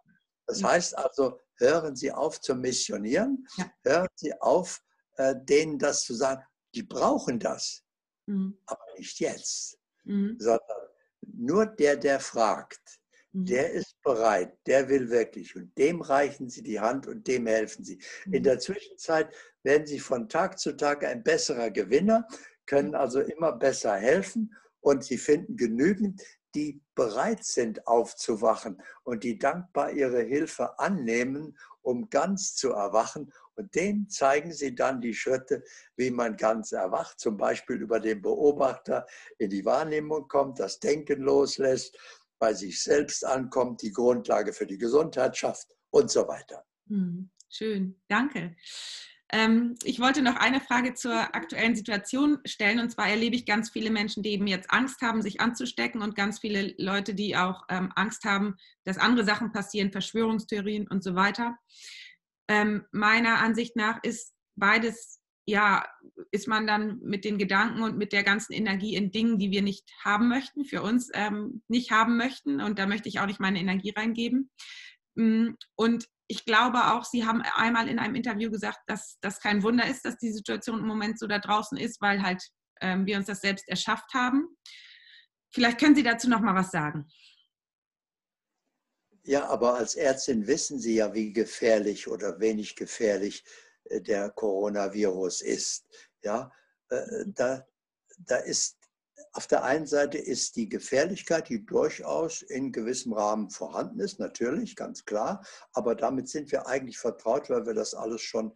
Das heißt also, hören Sie auf zu missionieren, ja. hören Sie auf, äh, denen das zu sagen. Die brauchen das, mhm. aber nicht jetzt, mhm. sondern nur der, der fragt, mhm. der ist bereit, der will wirklich und dem reichen Sie die Hand und dem helfen Sie. In mhm. der Zwischenzeit werden Sie von Tag zu Tag ein besserer Gewinner, können also immer besser helfen und Sie finden genügend, die bereit sind aufzuwachen und die dankbar ihre Hilfe annehmen, um ganz zu erwachen. Und denen zeigen sie dann die Schritte, wie man ganz erwacht, zum Beispiel über den Beobachter in die Wahrnehmung kommt, das Denken loslässt, bei sich selbst ankommt, die Grundlage für die Gesundheit schafft und so weiter. Hm, schön, danke. Ähm, ich wollte noch eine Frage zur aktuellen Situation stellen. Und zwar erlebe ich ganz viele Menschen, die eben jetzt Angst haben, sich anzustecken und ganz viele Leute, die auch ähm, Angst haben, dass andere Sachen passieren, Verschwörungstheorien und so weiter. Ähm, meiner Ansicht nach ist beides, ja, ist man dann mit den Gedanken und mit der ganzen Energie in Dingen, die wir nicht haben möchten, für uns ähm, nicht haben möchten. Und da möchte ich auch nicht meine Energie reingeben. Mm, und ich glaube auch, Sie haben einmal in einem Interview gesagt, dass das kein Wunder ist, dass die Situation im Moment so da draußen ist, weil halt ähm, wir uns das selbst erschafft haben. Vielleicht können Sie dazu noch mal was sagen. Ja, aber als Ärztin wissen Sie ja, wie gefährlich oder wenig gefährlich äh, der Coronavirus ist. Ja, äh, da, da ist auf der einen Seite ist die Gefährlichkeit, die durchaus in gewissem Rahmen vorhanden ist, natürlich, ganz klar. Aber damit sind wir eigentlich vertraut, weil wir das alles schon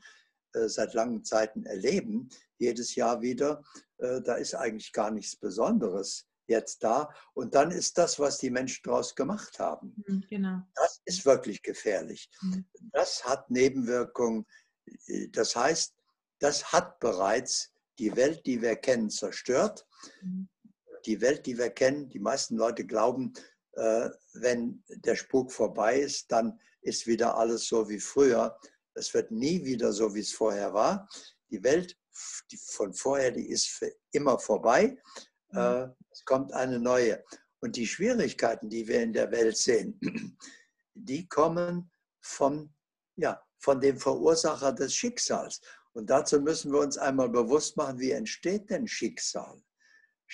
äh, seit langen Zeiten erleben, jedes Jahr wieder. Äh, da ist eigentlich gar nichts Besonderes jetzt da. Und dann ist das, was die Menschen daraus gemacht haben. Mhm, genau. Das ist wirklich gefährlich. Mhm. Das hat Nebenwirkungen. Das heißt, das hat bereits die Welt, die wir kennen, zerstört. Die Welt, die wir kennen, die meisten Leute glauben, äh, wenn der Spuk vorbei ist, dann ist wieder alles so wie früher. Es wird nie wieder so, wie es vorher war. Die Welt die von vorher, die ist für immer vorbei. Mhm. Äh, es kommt eine neue. Und die Schwierigkeiten, die wir in der Welt sehen, <clears throat> die kommen vom ja, von dem Verursacher des Schicksals. Und dazu müssen wir uns einmal bewusst machen, wie entsteht denn Schicksal?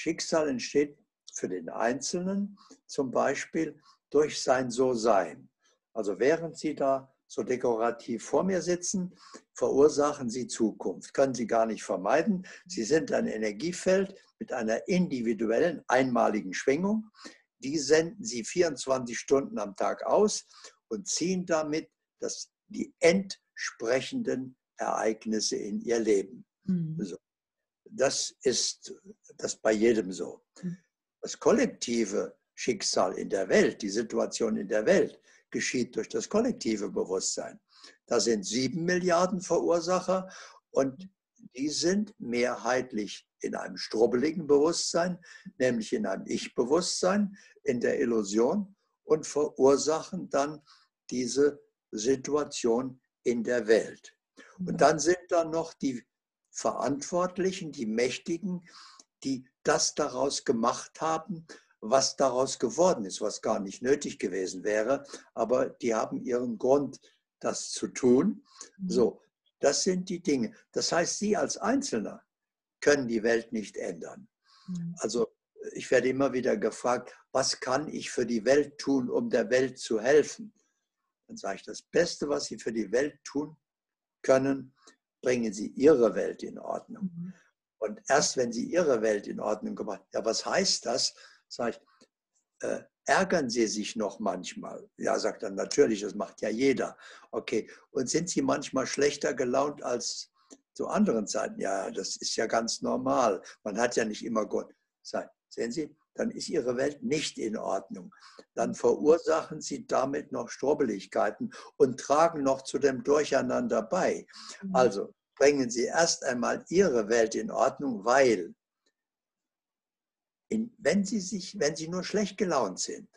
Schicksal entsteht für den Einzelnen zum Beispiel durch sein So-Sein. Also während Sie da so dekorativ vor mir sitzen, verursachen Sie Zukunft. Können Sie gar nicht vermeiden. Sie sind ein Energiefeld mit einer individuellen, einmaligen Schwingung. Die senden Sie 24 Stunden am Tag aus und ziehen damit das, die entsprechenden Ereignisse in Ihr Leben. Mhm. So. Das ist das bei jedem so. Mhm. Das kollektive Schicksal in der Welt, die Situation in der Welt, geschieht durch das kollektive Bewusstsein. Da sind sieben Milliarden Verursacher und die sind mehrheitlich in einem strubbeligen Bewusstsein, nämlich in einem Ich-Bewusstsein, in der Illusion und verursachen dann diese Situation in der Welt. Und dann sind da noch die Verantwortlichen, die Mächtigen, die das daraus gemacht haben, was daraus geworden ist, was gar nicht nötig gewesen wäre, aber die haben ihren Grund, das zu tun. Mhm. So, das sind die Dinge. Das heißt, Sie als Einzelner können die Welt nicht ändern. Mhm. Also ich werde immer wieder gefragt, was kann ich für die Welt tun, um der Welt zu helfen? Dann sage ich, das Beste, was Sie für die Welt tun können, bringen Sie Ihre Welt in Ordnung. Mhm. Und erst wenn Sie Ihre Welt in Ordnung gemacht ja, was heißt das? Sage ich, äh, ärgern Sie sich noch manchmal? Ja, sagt er, natürlich, das macht ja jeder. Okay, und sind Sie manchmal schlechter gelaunt als zu anderen Zeiten? Ja, das ist ja ganz normal. Man hat ja nicht immer Gott. Sehen Sie, dann ist Ihre Welt nicht in Ordnung. Dann verursachen Sie damit noch Strubbeligkeiten und tragen noch zu dem Durcheinander bei. Mhm. Also bringen Sie erst einmal Ihre Welt in Ordnung, weil in, wenn, Sie sich, wenn Sie nur schlecht gelaunt sind,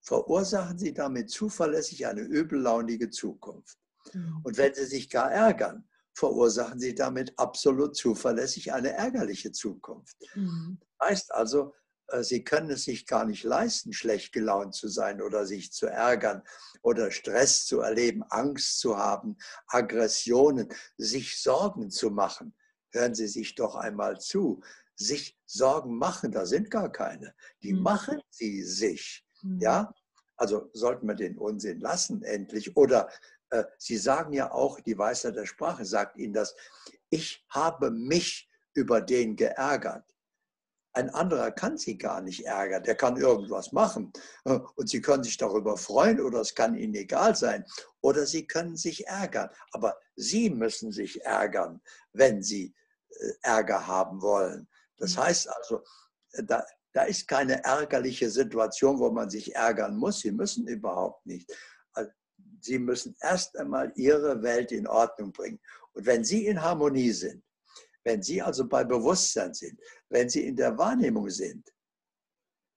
verursachen Sie damit zuverlässig eine übellaunige Zukunft. Mhm. Und wenn Sie sich gar ärgern, verursachen Sie damit absolut zuverlässig eine ärgerliche Zukunft. Mhm. Heißt also, Sie können es sich gar nicht leisten, schlecht gelaunt zu sein oder sich zu ärgern oder Stress zu erleben, Angst zu haben, Aggressionen, sich Sorgen zu machen. Hören Sie sich doch einmal zu. Sich Sorgen machen, da sind gar keine. Die mhm. machen Sie sich. Mhm. Ja, also sollten wir den Unsinn lassen endlich. Oder äh, Sie sagen ja auch, die Weisheit der Sprache sagt Ihnen das, ich habe mich über den geärgert. Ein anderer kann sie gar nicht ärgern. Der kann irgendwas machen äh, und sie können sich darüber freuen oder es kann ihnen egal sein. Oder sie können sich ärgern. Aber sie müssen sich ärgern, wenn sie äh, Ärger haben wollen. Das mhm. heißt also, äh, da, da ist keine ärgerliche Situation, wo man sich ärgern muss. Sie müssen überhaupt nicht. Sie müssen erst einmal ihre Welt in Ordnung bringen. Und wenn sie in Harmonie sind, wenn Sie also bei Bewusstsein sind, wenn Sie in der Wahrnehmung sind,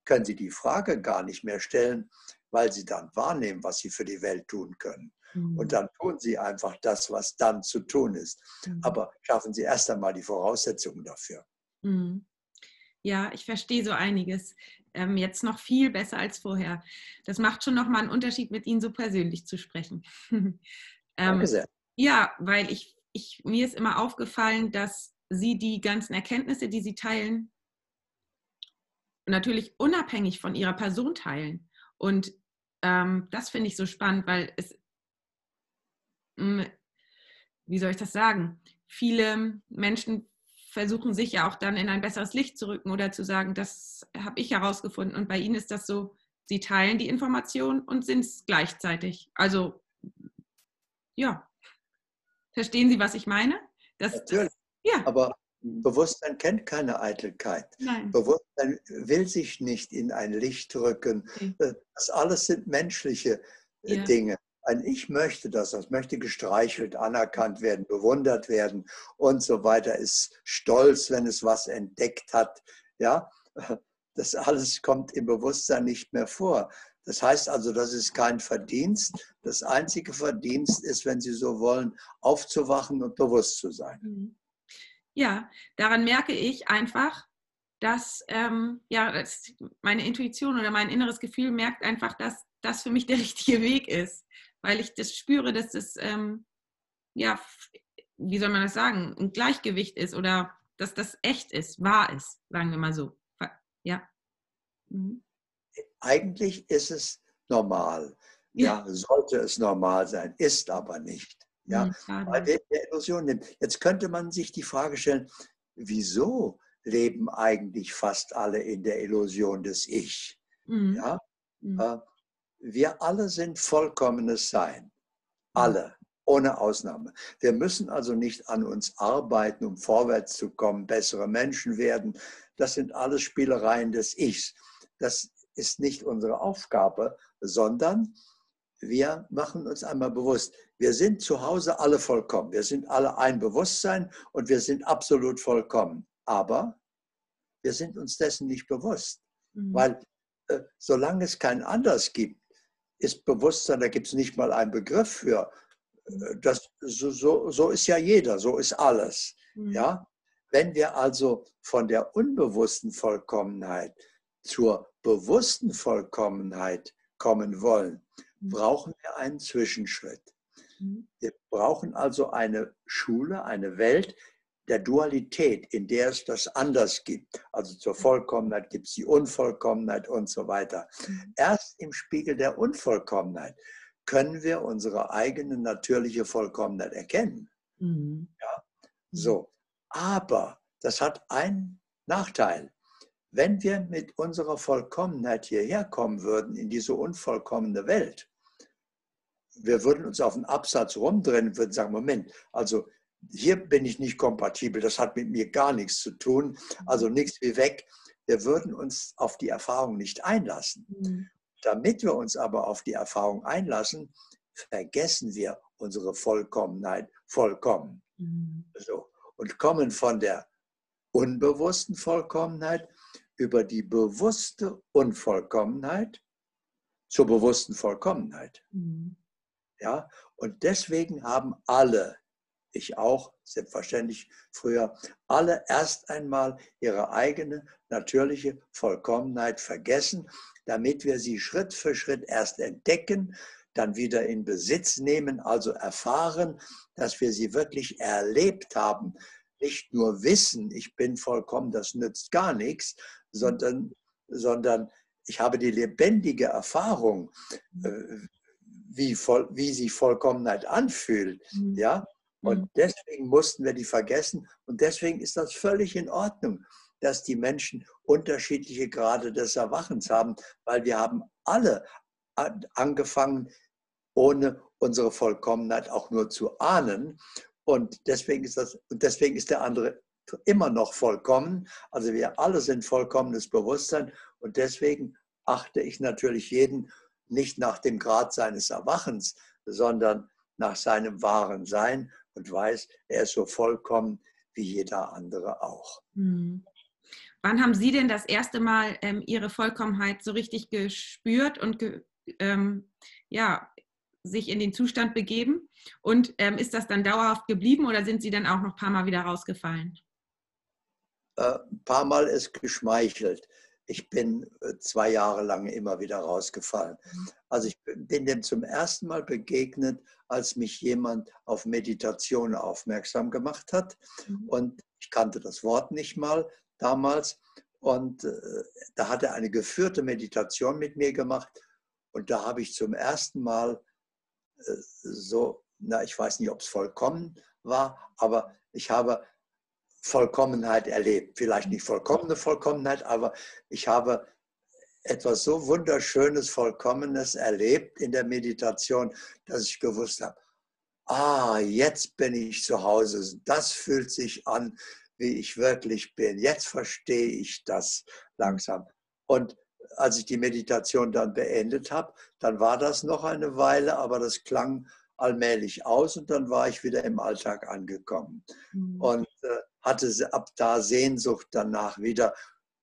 können Sie die Frage gar nicht mehr stellen, weil Sie dann wahrnehmen, was Sie für die Welt tun können. Mhm. Und dann tun Sie einfach das, was dann zu tun ist. Mhm. Aber schaffen Sie erst einmal die Voraussetzungen dafür. Mhm. Ja, ich verstehe so einiges. Ähm, jetzt noch viel besser als vorher. Das macht schon nochmal einen Unterschied, mit Ihnen so persönlich zu sprechen. <laughs> ähm, Danke sehr. Ja, weil ich, ich, mir ist immer aufgefallen, dass Sie die ganzen Erkenntnisse, die Sie teilen, natürlich unabhängig von Ihrer Person teilen. Und ähm, das finde ich so spannend, weil es, mh, hm, wie soll ich das sagen? Viele Menschen versuchen sich ja auch dann in ein besseres Licht zu rücken oder zu sagen, das habe ich herausgefunden. Und bei Ihnen ist das so, Sie teilen die Information und sind es gleichzeitig. Also, ja. Verstehen Sie, was ich meine? Das, Natürlich. Ja. Aber Bewusstsein kennt keine Eitelkeit. Nein. Bewusstsein will sich nicht in ein Licht rücken. Okay. Äh, das alles sind menschliche äh, ja. Dinge. Ein Ich möchte das, das möchte gestreichelt, anerkannt werden, bewundert werden und so weiter, ist stolz, wenn es was entdeckt hat. Ja, das alles kommt im Bewusstsein nicht mehr vor. Das heißt also, das ist kein Verdienst. Das einzige Verdienst ist, wenn Sie so wollen, aufzuwachen und bewusst zu sein. Mhm. Ja, daran merke ich einfach, dass ähm, ja, meine Intuition oder mein inneres Gefühl merkt einfach, dass das für mich der <laughs> richtige Weg ist. weil ich das spüre, dass das, ähm, ja, wie soll man das sagen, ein Gleichgewicht ist oder dass das echt ist, wahr ist, sagen wir mal so. Ja. Mhm. Eigentlich ist es normal. Ja. ja. sollte es normal sein, ist aber nicht. Ja, mhm, weil wir der Illusion nehmen. Jetzt könnte man sich die Frage stellen, wieso leben eigentlich fast alle in der Illusion des Ich? Mhm. Ja, mhm. Wir alle sind vollkommenes Sein. Mhm. Alle, ohne Ausnahme. Wir müssen also nicht an uns arbeiten, um vorwärts zu kommen, bessere Menschen werden. Das sind alles Spielereien des Ichs. Das ist nicht unsere Aufgabe, sondern wir machen uns einmal bewusst, wir sind zu Hause alle vollkommen. Wir sind alle ein Bewusstsein und wir sind absolut vollkommen. Aber wir sind uns dessen nicht bewusst, mhm. weil äh, solange es kein anders gibt, ist Bewusstsein, da gibt es nicht mal einen Begriff für. Äh, das, so, so, so ist ja jeder, so ist alles. Mhm. Ja? Wenn wir also von der unbewussten Vollkommenheit zur bewussten Vollkommenheit kommen wollen, mhm. Brauchen wir einen Zwischenschritt. Mhm. Wir brauchen also eine Schule, eine Welt der Dualität, in der es das anders gibt. Also zur mhm. Vollkommenheit gibt es die Unvollkommenheit und so weiter. Erst im Spiegel der Unvollkommenheit können wir unsere eigene natürliche Vollkommenheit erkennen. Mhm. Ja? So. Aber das hat einen Nachteil. Wenn wir mit unserer Vollkommenheit hierher kommen würden, in diese unvollkommene Welt, wir würden uns auf den Absatz rumdrehen und würden sagen, Moment, also hier bin ich nicht kompatibel, das hat mit mir gar nichts zu tun, also nichts wie weg. Wir würden uns auf die Erfahrung nicht einlassen. Mhm. Damit wir uns aber auf die Erfahrung einlassen, vergessen wir unsere Vollkommenheit vollkommen. Mhm. So. Und kommen von der unbewussten Vollkommenheit über die bewusste Unvollkommenheit zur bewussten Vollkommenheit. Mhm. Ja, und deswegen haben alle, ich auch, selbstverständlich früher, alle erst einmal ihre eigene natürliche Vollkommenheit vergessen, damit wir sie Schritt für Schritt erst entdecken, dann wieder in Besitz nehmen, also erfahren, dass wir sie wirklich erlebt haben. Nicht nur wissen, ich bin vollkommen, das nützt gar nichts, sondern, sondern ich habe die lebendige Erfahrung, äh, wie, voll, wie sich Vollkommenheit anfühlt. Mhm. Ja? Und mhm. deswegen mussten wir die vergessen. Und deswegen ist das völlig in Ordnung, dass die Menschen unterschiedliche Grade des Erwachens haben, weil wir haben alle angefangen, ohne unsere Vollkommenheit auch nur zu ahnen. Und deswegen ist, das, und deswegen ist der andere immer noch vollkommen. Also wir alle sind vollkommenes Bewusstsein. Und deswegen achte ich natürlich jeden nicht nach dem Grad seines Erwachens, sondern nach seinem wahren Sein und weiß, er ist so vollkommen wie jeder andere auch. Mhm. Wann haben Sie denn das erste Mal ähm, Ihre Vollkommenheit so richtig gespürt und ge, ähm, ja, sich in den Zustand begeben? Und ähm, ist das dann dauerhaft geblieben oder sind Sie dann auch noch ein paar Mal wieder rausgefallen? Äh, ein paar Mal ist geschmeichelt ich bin äh, zwei Jahre lang immer wieder rausgefallen. Mhm. Also ich bin dem zum ersten Mal begegnet, als mich jemand auf Meditation aufmerksam gemacht hat. Mhm. Und ich kannte das Wort nicht mal damals. Und äh, da hat er eine geführte Meditation mit mir gemacht. Und da habe ich zum ersten Mal so, na, ich weiß nicht, ob es vollkommen war, aber ich habe Vollkommenheit erlebt. Vielleicht nicht vollkommene Vollkommenheit, aber ich habe etwas so Wunderschönes, Vollkommenes erlebt in der Meditation, dass ich gewusst habe, ah, jetzt bin ich zu Hause. Das fühlt sich an, wie ich wirklich bin. Jetzt verstehe ich das langsam. Und als ich die Meditation dann beendet habe, dann war das noch eine Weile, aber das klang allmählich aus und dann war ich wieder im Alltag angekommen. Mhm. Und äh, hatte ab da Sehnsucht danach wieder.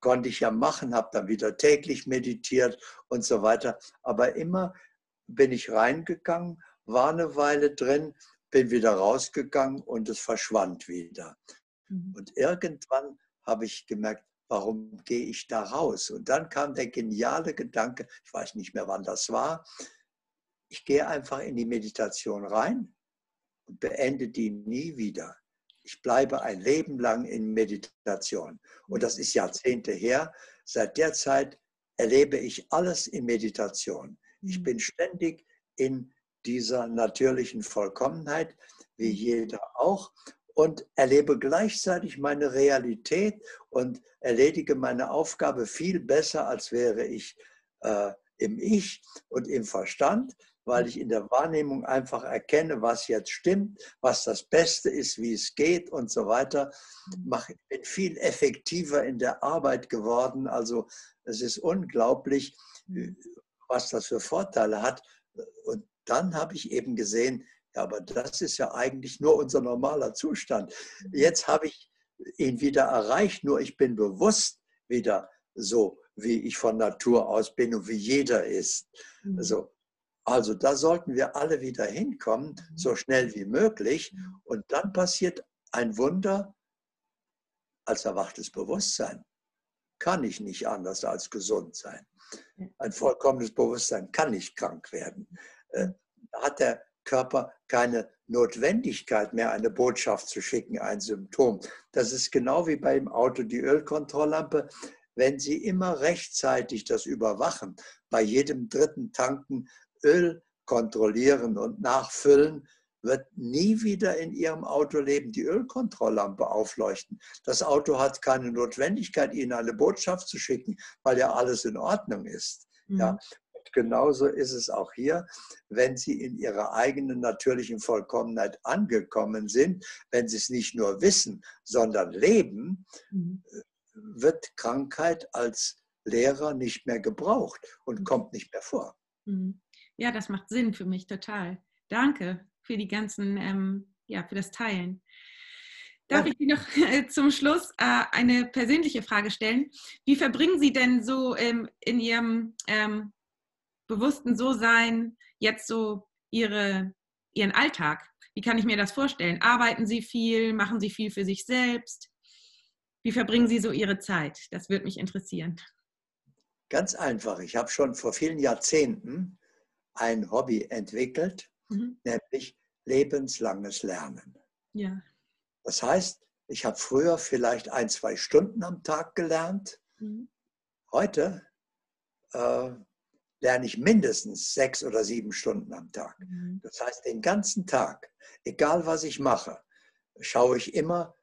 Konnte ich ja machen, habe dann wieder täglich meditiert und so weiter. Aber immer bin ich reingegangen, war eine Weile drin, bin wieder rausgegangen und es verschwand wieder. Mhm. Und irgendwann habe ich gemerkt, warum gehe ich da raus? Und dann kam der geniale Gedanke, ich weiß nicht mehr, wann das war, ich gehe einfach in die Meditation rein und beende die nie wieder. Ich bleibe ein Leben lang in Meditation. Und das ist Jahrzehnte her. Seit der Zeit erlebe ich alles in Meditation. Ich bin ständig in dieser natürlichen Vollkommenheit, wie jeder auch, und erlebe gleichzeitig meine Realität und erledige meine Aufgabe viel besser, als wäre ich äh, im Ich und im Verstand, weil ich in der Wahrnehmung einfach erkenne, was jetzt stimmt, was das Beste ist, wie es geht und so weiter. Mhm. Ich bin viel effektiver in der Arbeit geworden. Also es ist unglaublich, was das für Vorteile hat. Und dann habe ich eben gesehen, ja, aber das ist ja eigentlich nur unser normaler Zustand. Jetzt habe ich ihn wieder erreicht, nur ich bin bewusst wieder so, wie ich von Natur aus bin und wie jeder ist. Also, also da sollten wir alle wieder hinkommen, so schnell wie möglich. Und dann passiert ein Wunder als erwachtes Bewusstsein. Kann ich nicht anders als gesund sein. Ein vollkommenes Bewusstsein kann nicht krank werden. Äh, hat der Körper keine Notwendigkeit mehr, eine Botschaft zu schicken, ein Symptom. Das ist genau wie beim Auto die Ölkontrolllampe. Wenn Sie immer rechtzeitig das überwachen, bei jedem dritten Tanken Öl kontrollieren und nachfüllen, wird nie wieder in Ihrem Autoleben die Ölkontrolllampe aufleuchten. Das Auto hat keine Notwendigkeit, Ihnen eine Botschaft zu schicken, weil ja alles in Ordnung ist. Mhm. Ja, genauso ist es auch hier, wenn Sie in Ihrer eigenen natürlichen Vollkommenheit angekommen sind, wenn Sie es nicht nur wissen, sondern leben, mhm. wird Krankheit als Lehrer nicht mehr gebraucht und mhm. kommt nicht mehr vor. Mhm. Ja, das macht Sinn für mich total. Danke für die ganzen, ähm, ja, für das Teilen. Darf ich Ihnen noch äh, zum Schluss äh, eine persönliche Frage stellen? Wie verbringen Sie denn so ähm, in Ihrem ähm, bewussten So-Sein jetzt so ihre, Ihren Alltag? Wie kann ich mir das vorstellen? Arbeiten Sie viel? Machen Sie viel für sich selbst? Wie verbringen Sie so Ihre Zeit? Das würde mich interessieren. Ganz einfach. Ich habe schon vor vielen Jahrzehnten ein Hobby entwickelt, mhm. nämlich lebenslanges Lernen. Ja. Das heißt, ich habe früher vielleicht ein, zwei Stunden am Tag gelernt. Mhm. Heute äh, lerne ich mindestens sechs oder sieben Stunden am Tag. Mhm. Das heißt, den ganzen Tag, egal was ich mache, schaue ich immer,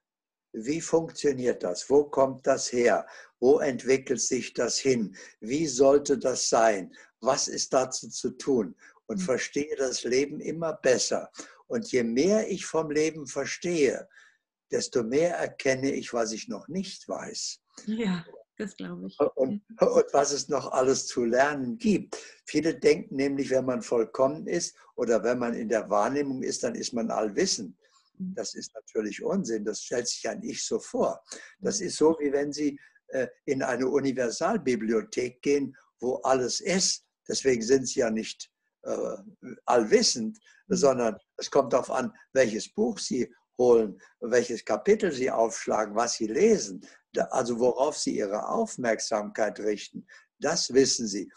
wie funktioniert das? Wo kommt das her? Wo entwickelt sich das hin? Wie sollte das sein? Was ist dazu zu tun? Und mhm. verstehe das Leben immer besser. Und je mehr ich vom Leben verstehe, desto mehr erkenne ich, was ich noch nicht weiß. Ja. Das glaube ich. Und, und, was es noch alles zu lernen gibt. Viele denken nämlich, wenn man vollkommen ist oder wenn man in der Wahrnehmung ist, dann ist man allwissend. Mhm. Das ist natürlich Unsinn. Das stellt sich ja nicht so vor. Das mhm. ist so, wie wenn Sie äh, in eine Universalbibliothek gehen, wo alles ist. Deswegen sind Sie ja nicht äh, allwissend, mhm. sondern es kommt darauf an, welches Buch Sie holen, welches Kapitel Sie aufschlagen, was Sie lesen also worauf sie ihre Aufmerksamkeit richten, das wissen sie.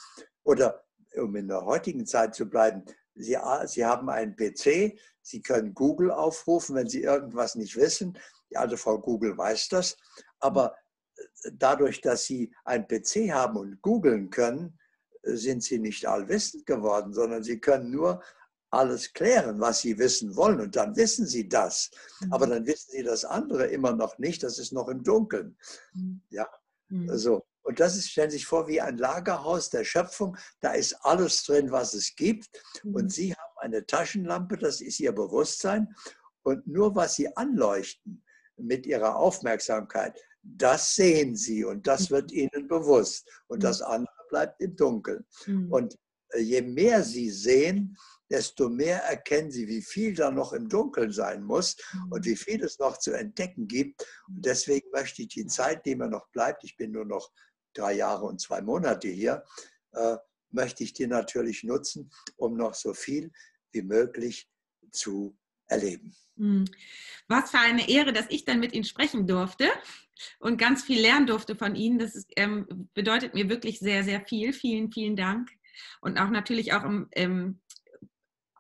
Oder um in der heutigen Zeit zu bleiben, sie, sie haben einen PC, sie können Google aufrufen, wenn sie irgendwas nicht wissen. Die alte Frau Google weiß das. Aber äh, dadurch, dass sie einen PC haben und googeln können, äh, sind sie nicht allwissend geworden, sondern sie können nur alles klären, was sie wissen wollen. Und dann wissen sie das. Aber mhm. dann wissen sie das andere immer noch nicht. Das ist noch im Dunkeln. Mhm. Ja, mhm. also. Und das ist, stellen Sie sich vor, wie ein Lagerhaus der Schöpfung. Da ist alles drin, was es gibt. Und Sie haben eine Taschenlampe, das ist Ihr Bewusstsein. Und nur was Sie anleuchten mit Ihrer Aufmerksamkeit, das sehen Sie und das wird Ihnen bewusst. Und das andere bleibt im Dunkeln. Und äh, je mehr Sie sehen, desto mehr erkennen sie, wie viel da noch im Dunkeln sein muss und mhm. wie viel es noch zu entdecken gibt. Und deswegen möchte ich die Zeit, die mir noch bleibt, ich bin nur noch drei Jahre und zwei Monate hier, äh, möchte ich die natürlich nutzen, um noch so viel wie möglich zu erleben. Mhm. Was für eine Ehre, dass ich dann mit Ihnen sprechen durfte und ganz viel lernen durfte von Ihnen. Das ist, ähm, bedeutet mir wirklich sehr, sehr viel. Vielen, vielen Dank. Und auch natürlich auch im, im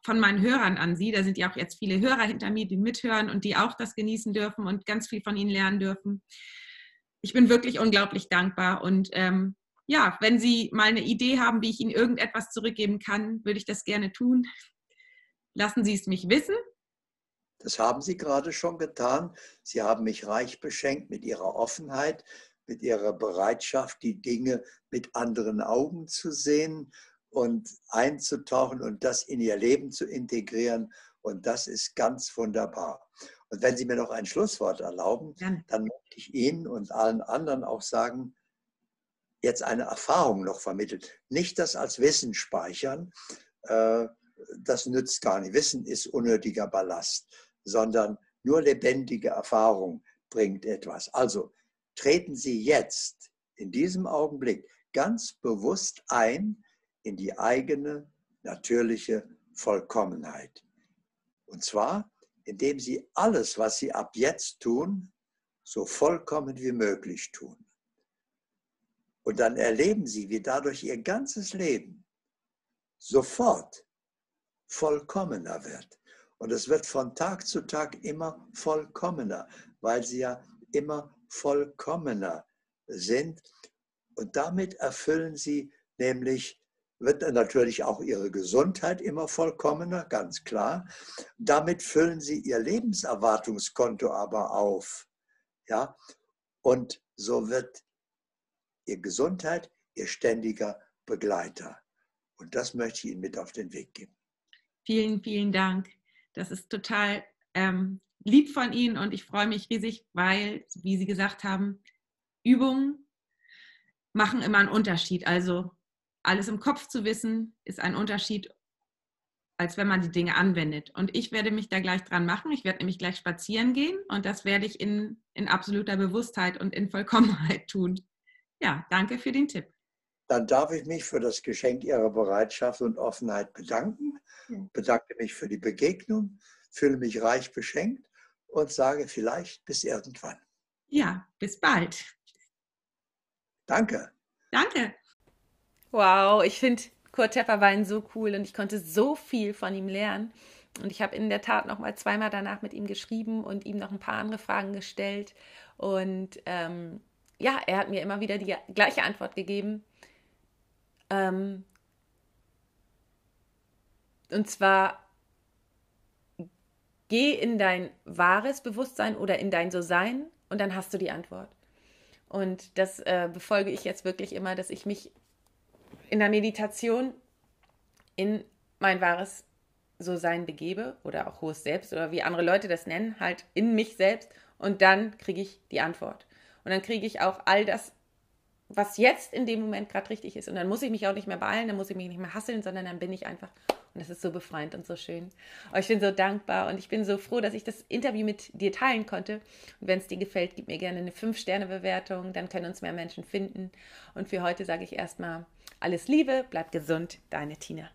von meinen Hörern an Sie. Da sind ja auch jetzt viele Hörer hinter mir, die mithören und die auch das genießen dürfen und ganz viel von Ihnen lernen dürfen. Ich bin wirklich unglaublich dankbar und ähm, ja, wenn Sie mal eine Idee haben, wie ich Ihnen irgendetwas zurückgeben kann, würde ich das gerne tun. Lassen Sie es mich wissen. Das haben Sie gerade schon getan. Sie haben mich reich beschenkt mit Ihrer Offenheit, mit Ihrer Bereitschaft, die Dinge mit anderen Augen zu sehen und einzutauchen und das in Ihr Leben zu integrieren. Und das ist ganz wunderbar. Und wenn Sie mir noch ein Schlusswort erlauben, ja. dann möchte ich Ihnen und allen anderen auch sagen, jetzt eine Erfahrung noch vermittelt. Nicht das als Wissen speichern, äh, das nützt gar nicht. Wissen ist unnötiger Ballast, sondern nur lebendige Erfahrung bringt etwas. Also treten Sie jetzt in diesem Augenblick ganz bewusst ein in die eigene natürliche Vollkommenheit. Und zwar, indem Sie alles, was Sie ab jetzt tun, so vollkommen wie möglich tun. Und dann erleben sie, wie dadurch ihr ganzes Leben sofort vollkommener wird. Und es wird von Tag zu Tag immer vollkommener, weil sie ja immer vollkommener sind. Und damit erfüllen sie nämlich, wird natürlich auch ihre Gesundheit immer vollkommener, ganz klar. Damit füllen sie ihr Lebenserwartungskonto aber auf. Ja? Und so wird ihr Gesundheit, ihr ständiger Begleiter. Und das möchte ich Ihnen mit auf den Weg geben. Vielen, vielen Dank. Das ist total ähm, lieb von Ihnen und ich freue mich riesig, weil, wie Sie gesagt haben, Übungen machen immer einen Unterschied. Also alles im Kopf zu wissen, ist ein Unterschied, als wenn man die Dinge anwendet. Und ich werde mich da gleich dran machen. Ich werde nämlich gleich spazieren gehen und das werde ich in, in absoluter Bewusstheit und in Vollkommenheit <laughs> tun. Ja, danke für den Tipp. Dann darf ich mich für das Geschenk Ihrer Bereitschaft und Offenheit bedanken, bedanke mich für die Begegnung, fühle mich reich beschenkt und sage vielleicht bis irgendwann. Ja, bis bald. Danke. Danke. Wow, ich finde Kurt Tepperwein so cool und ich konnte so viel von ihm lernen. Und ich habe in der Tat noch mal zweimal danach mit ihm geschrieben und ihm noch ein paar andere Fragen gestellt. Und ähm, ja, er hat mir immer wieder die gleiche Antwort gegeben. Ähm, und zwar, geh in dein wahres Bewusstsein oder in dein So-Sein und dann hast du die Antwort. Und das äh, befolge ich jetzt wirklich immer, dass ich mich in der Meditation in mein wahres So-Sein begebe oder auch hohes Selbst oder wie andere Leute das nennen, halt in mich selbst und dann kriege ich die Antwort. Und dann kriege ich auch all das, was jetzt in dem Moment gerade richtig ist. Und dann muss ich mich auch nicht mehr beeilen, dann muss ich mich nicht mehr hasseln, sondern dann bin ich einfach. Und das ist so befreiend und so schön. Aber ich bin so dankbar und ich bin so froh, dass ich das Interview mit dir teilen konnte. Und wenn es dir gefällt, gib mir gerne eine 5-Sterne-Bewertung, dann können uns mehr Menschen finden. Und für heute sage ich erstmal alles Liebe, bleib gesund, deine Tina.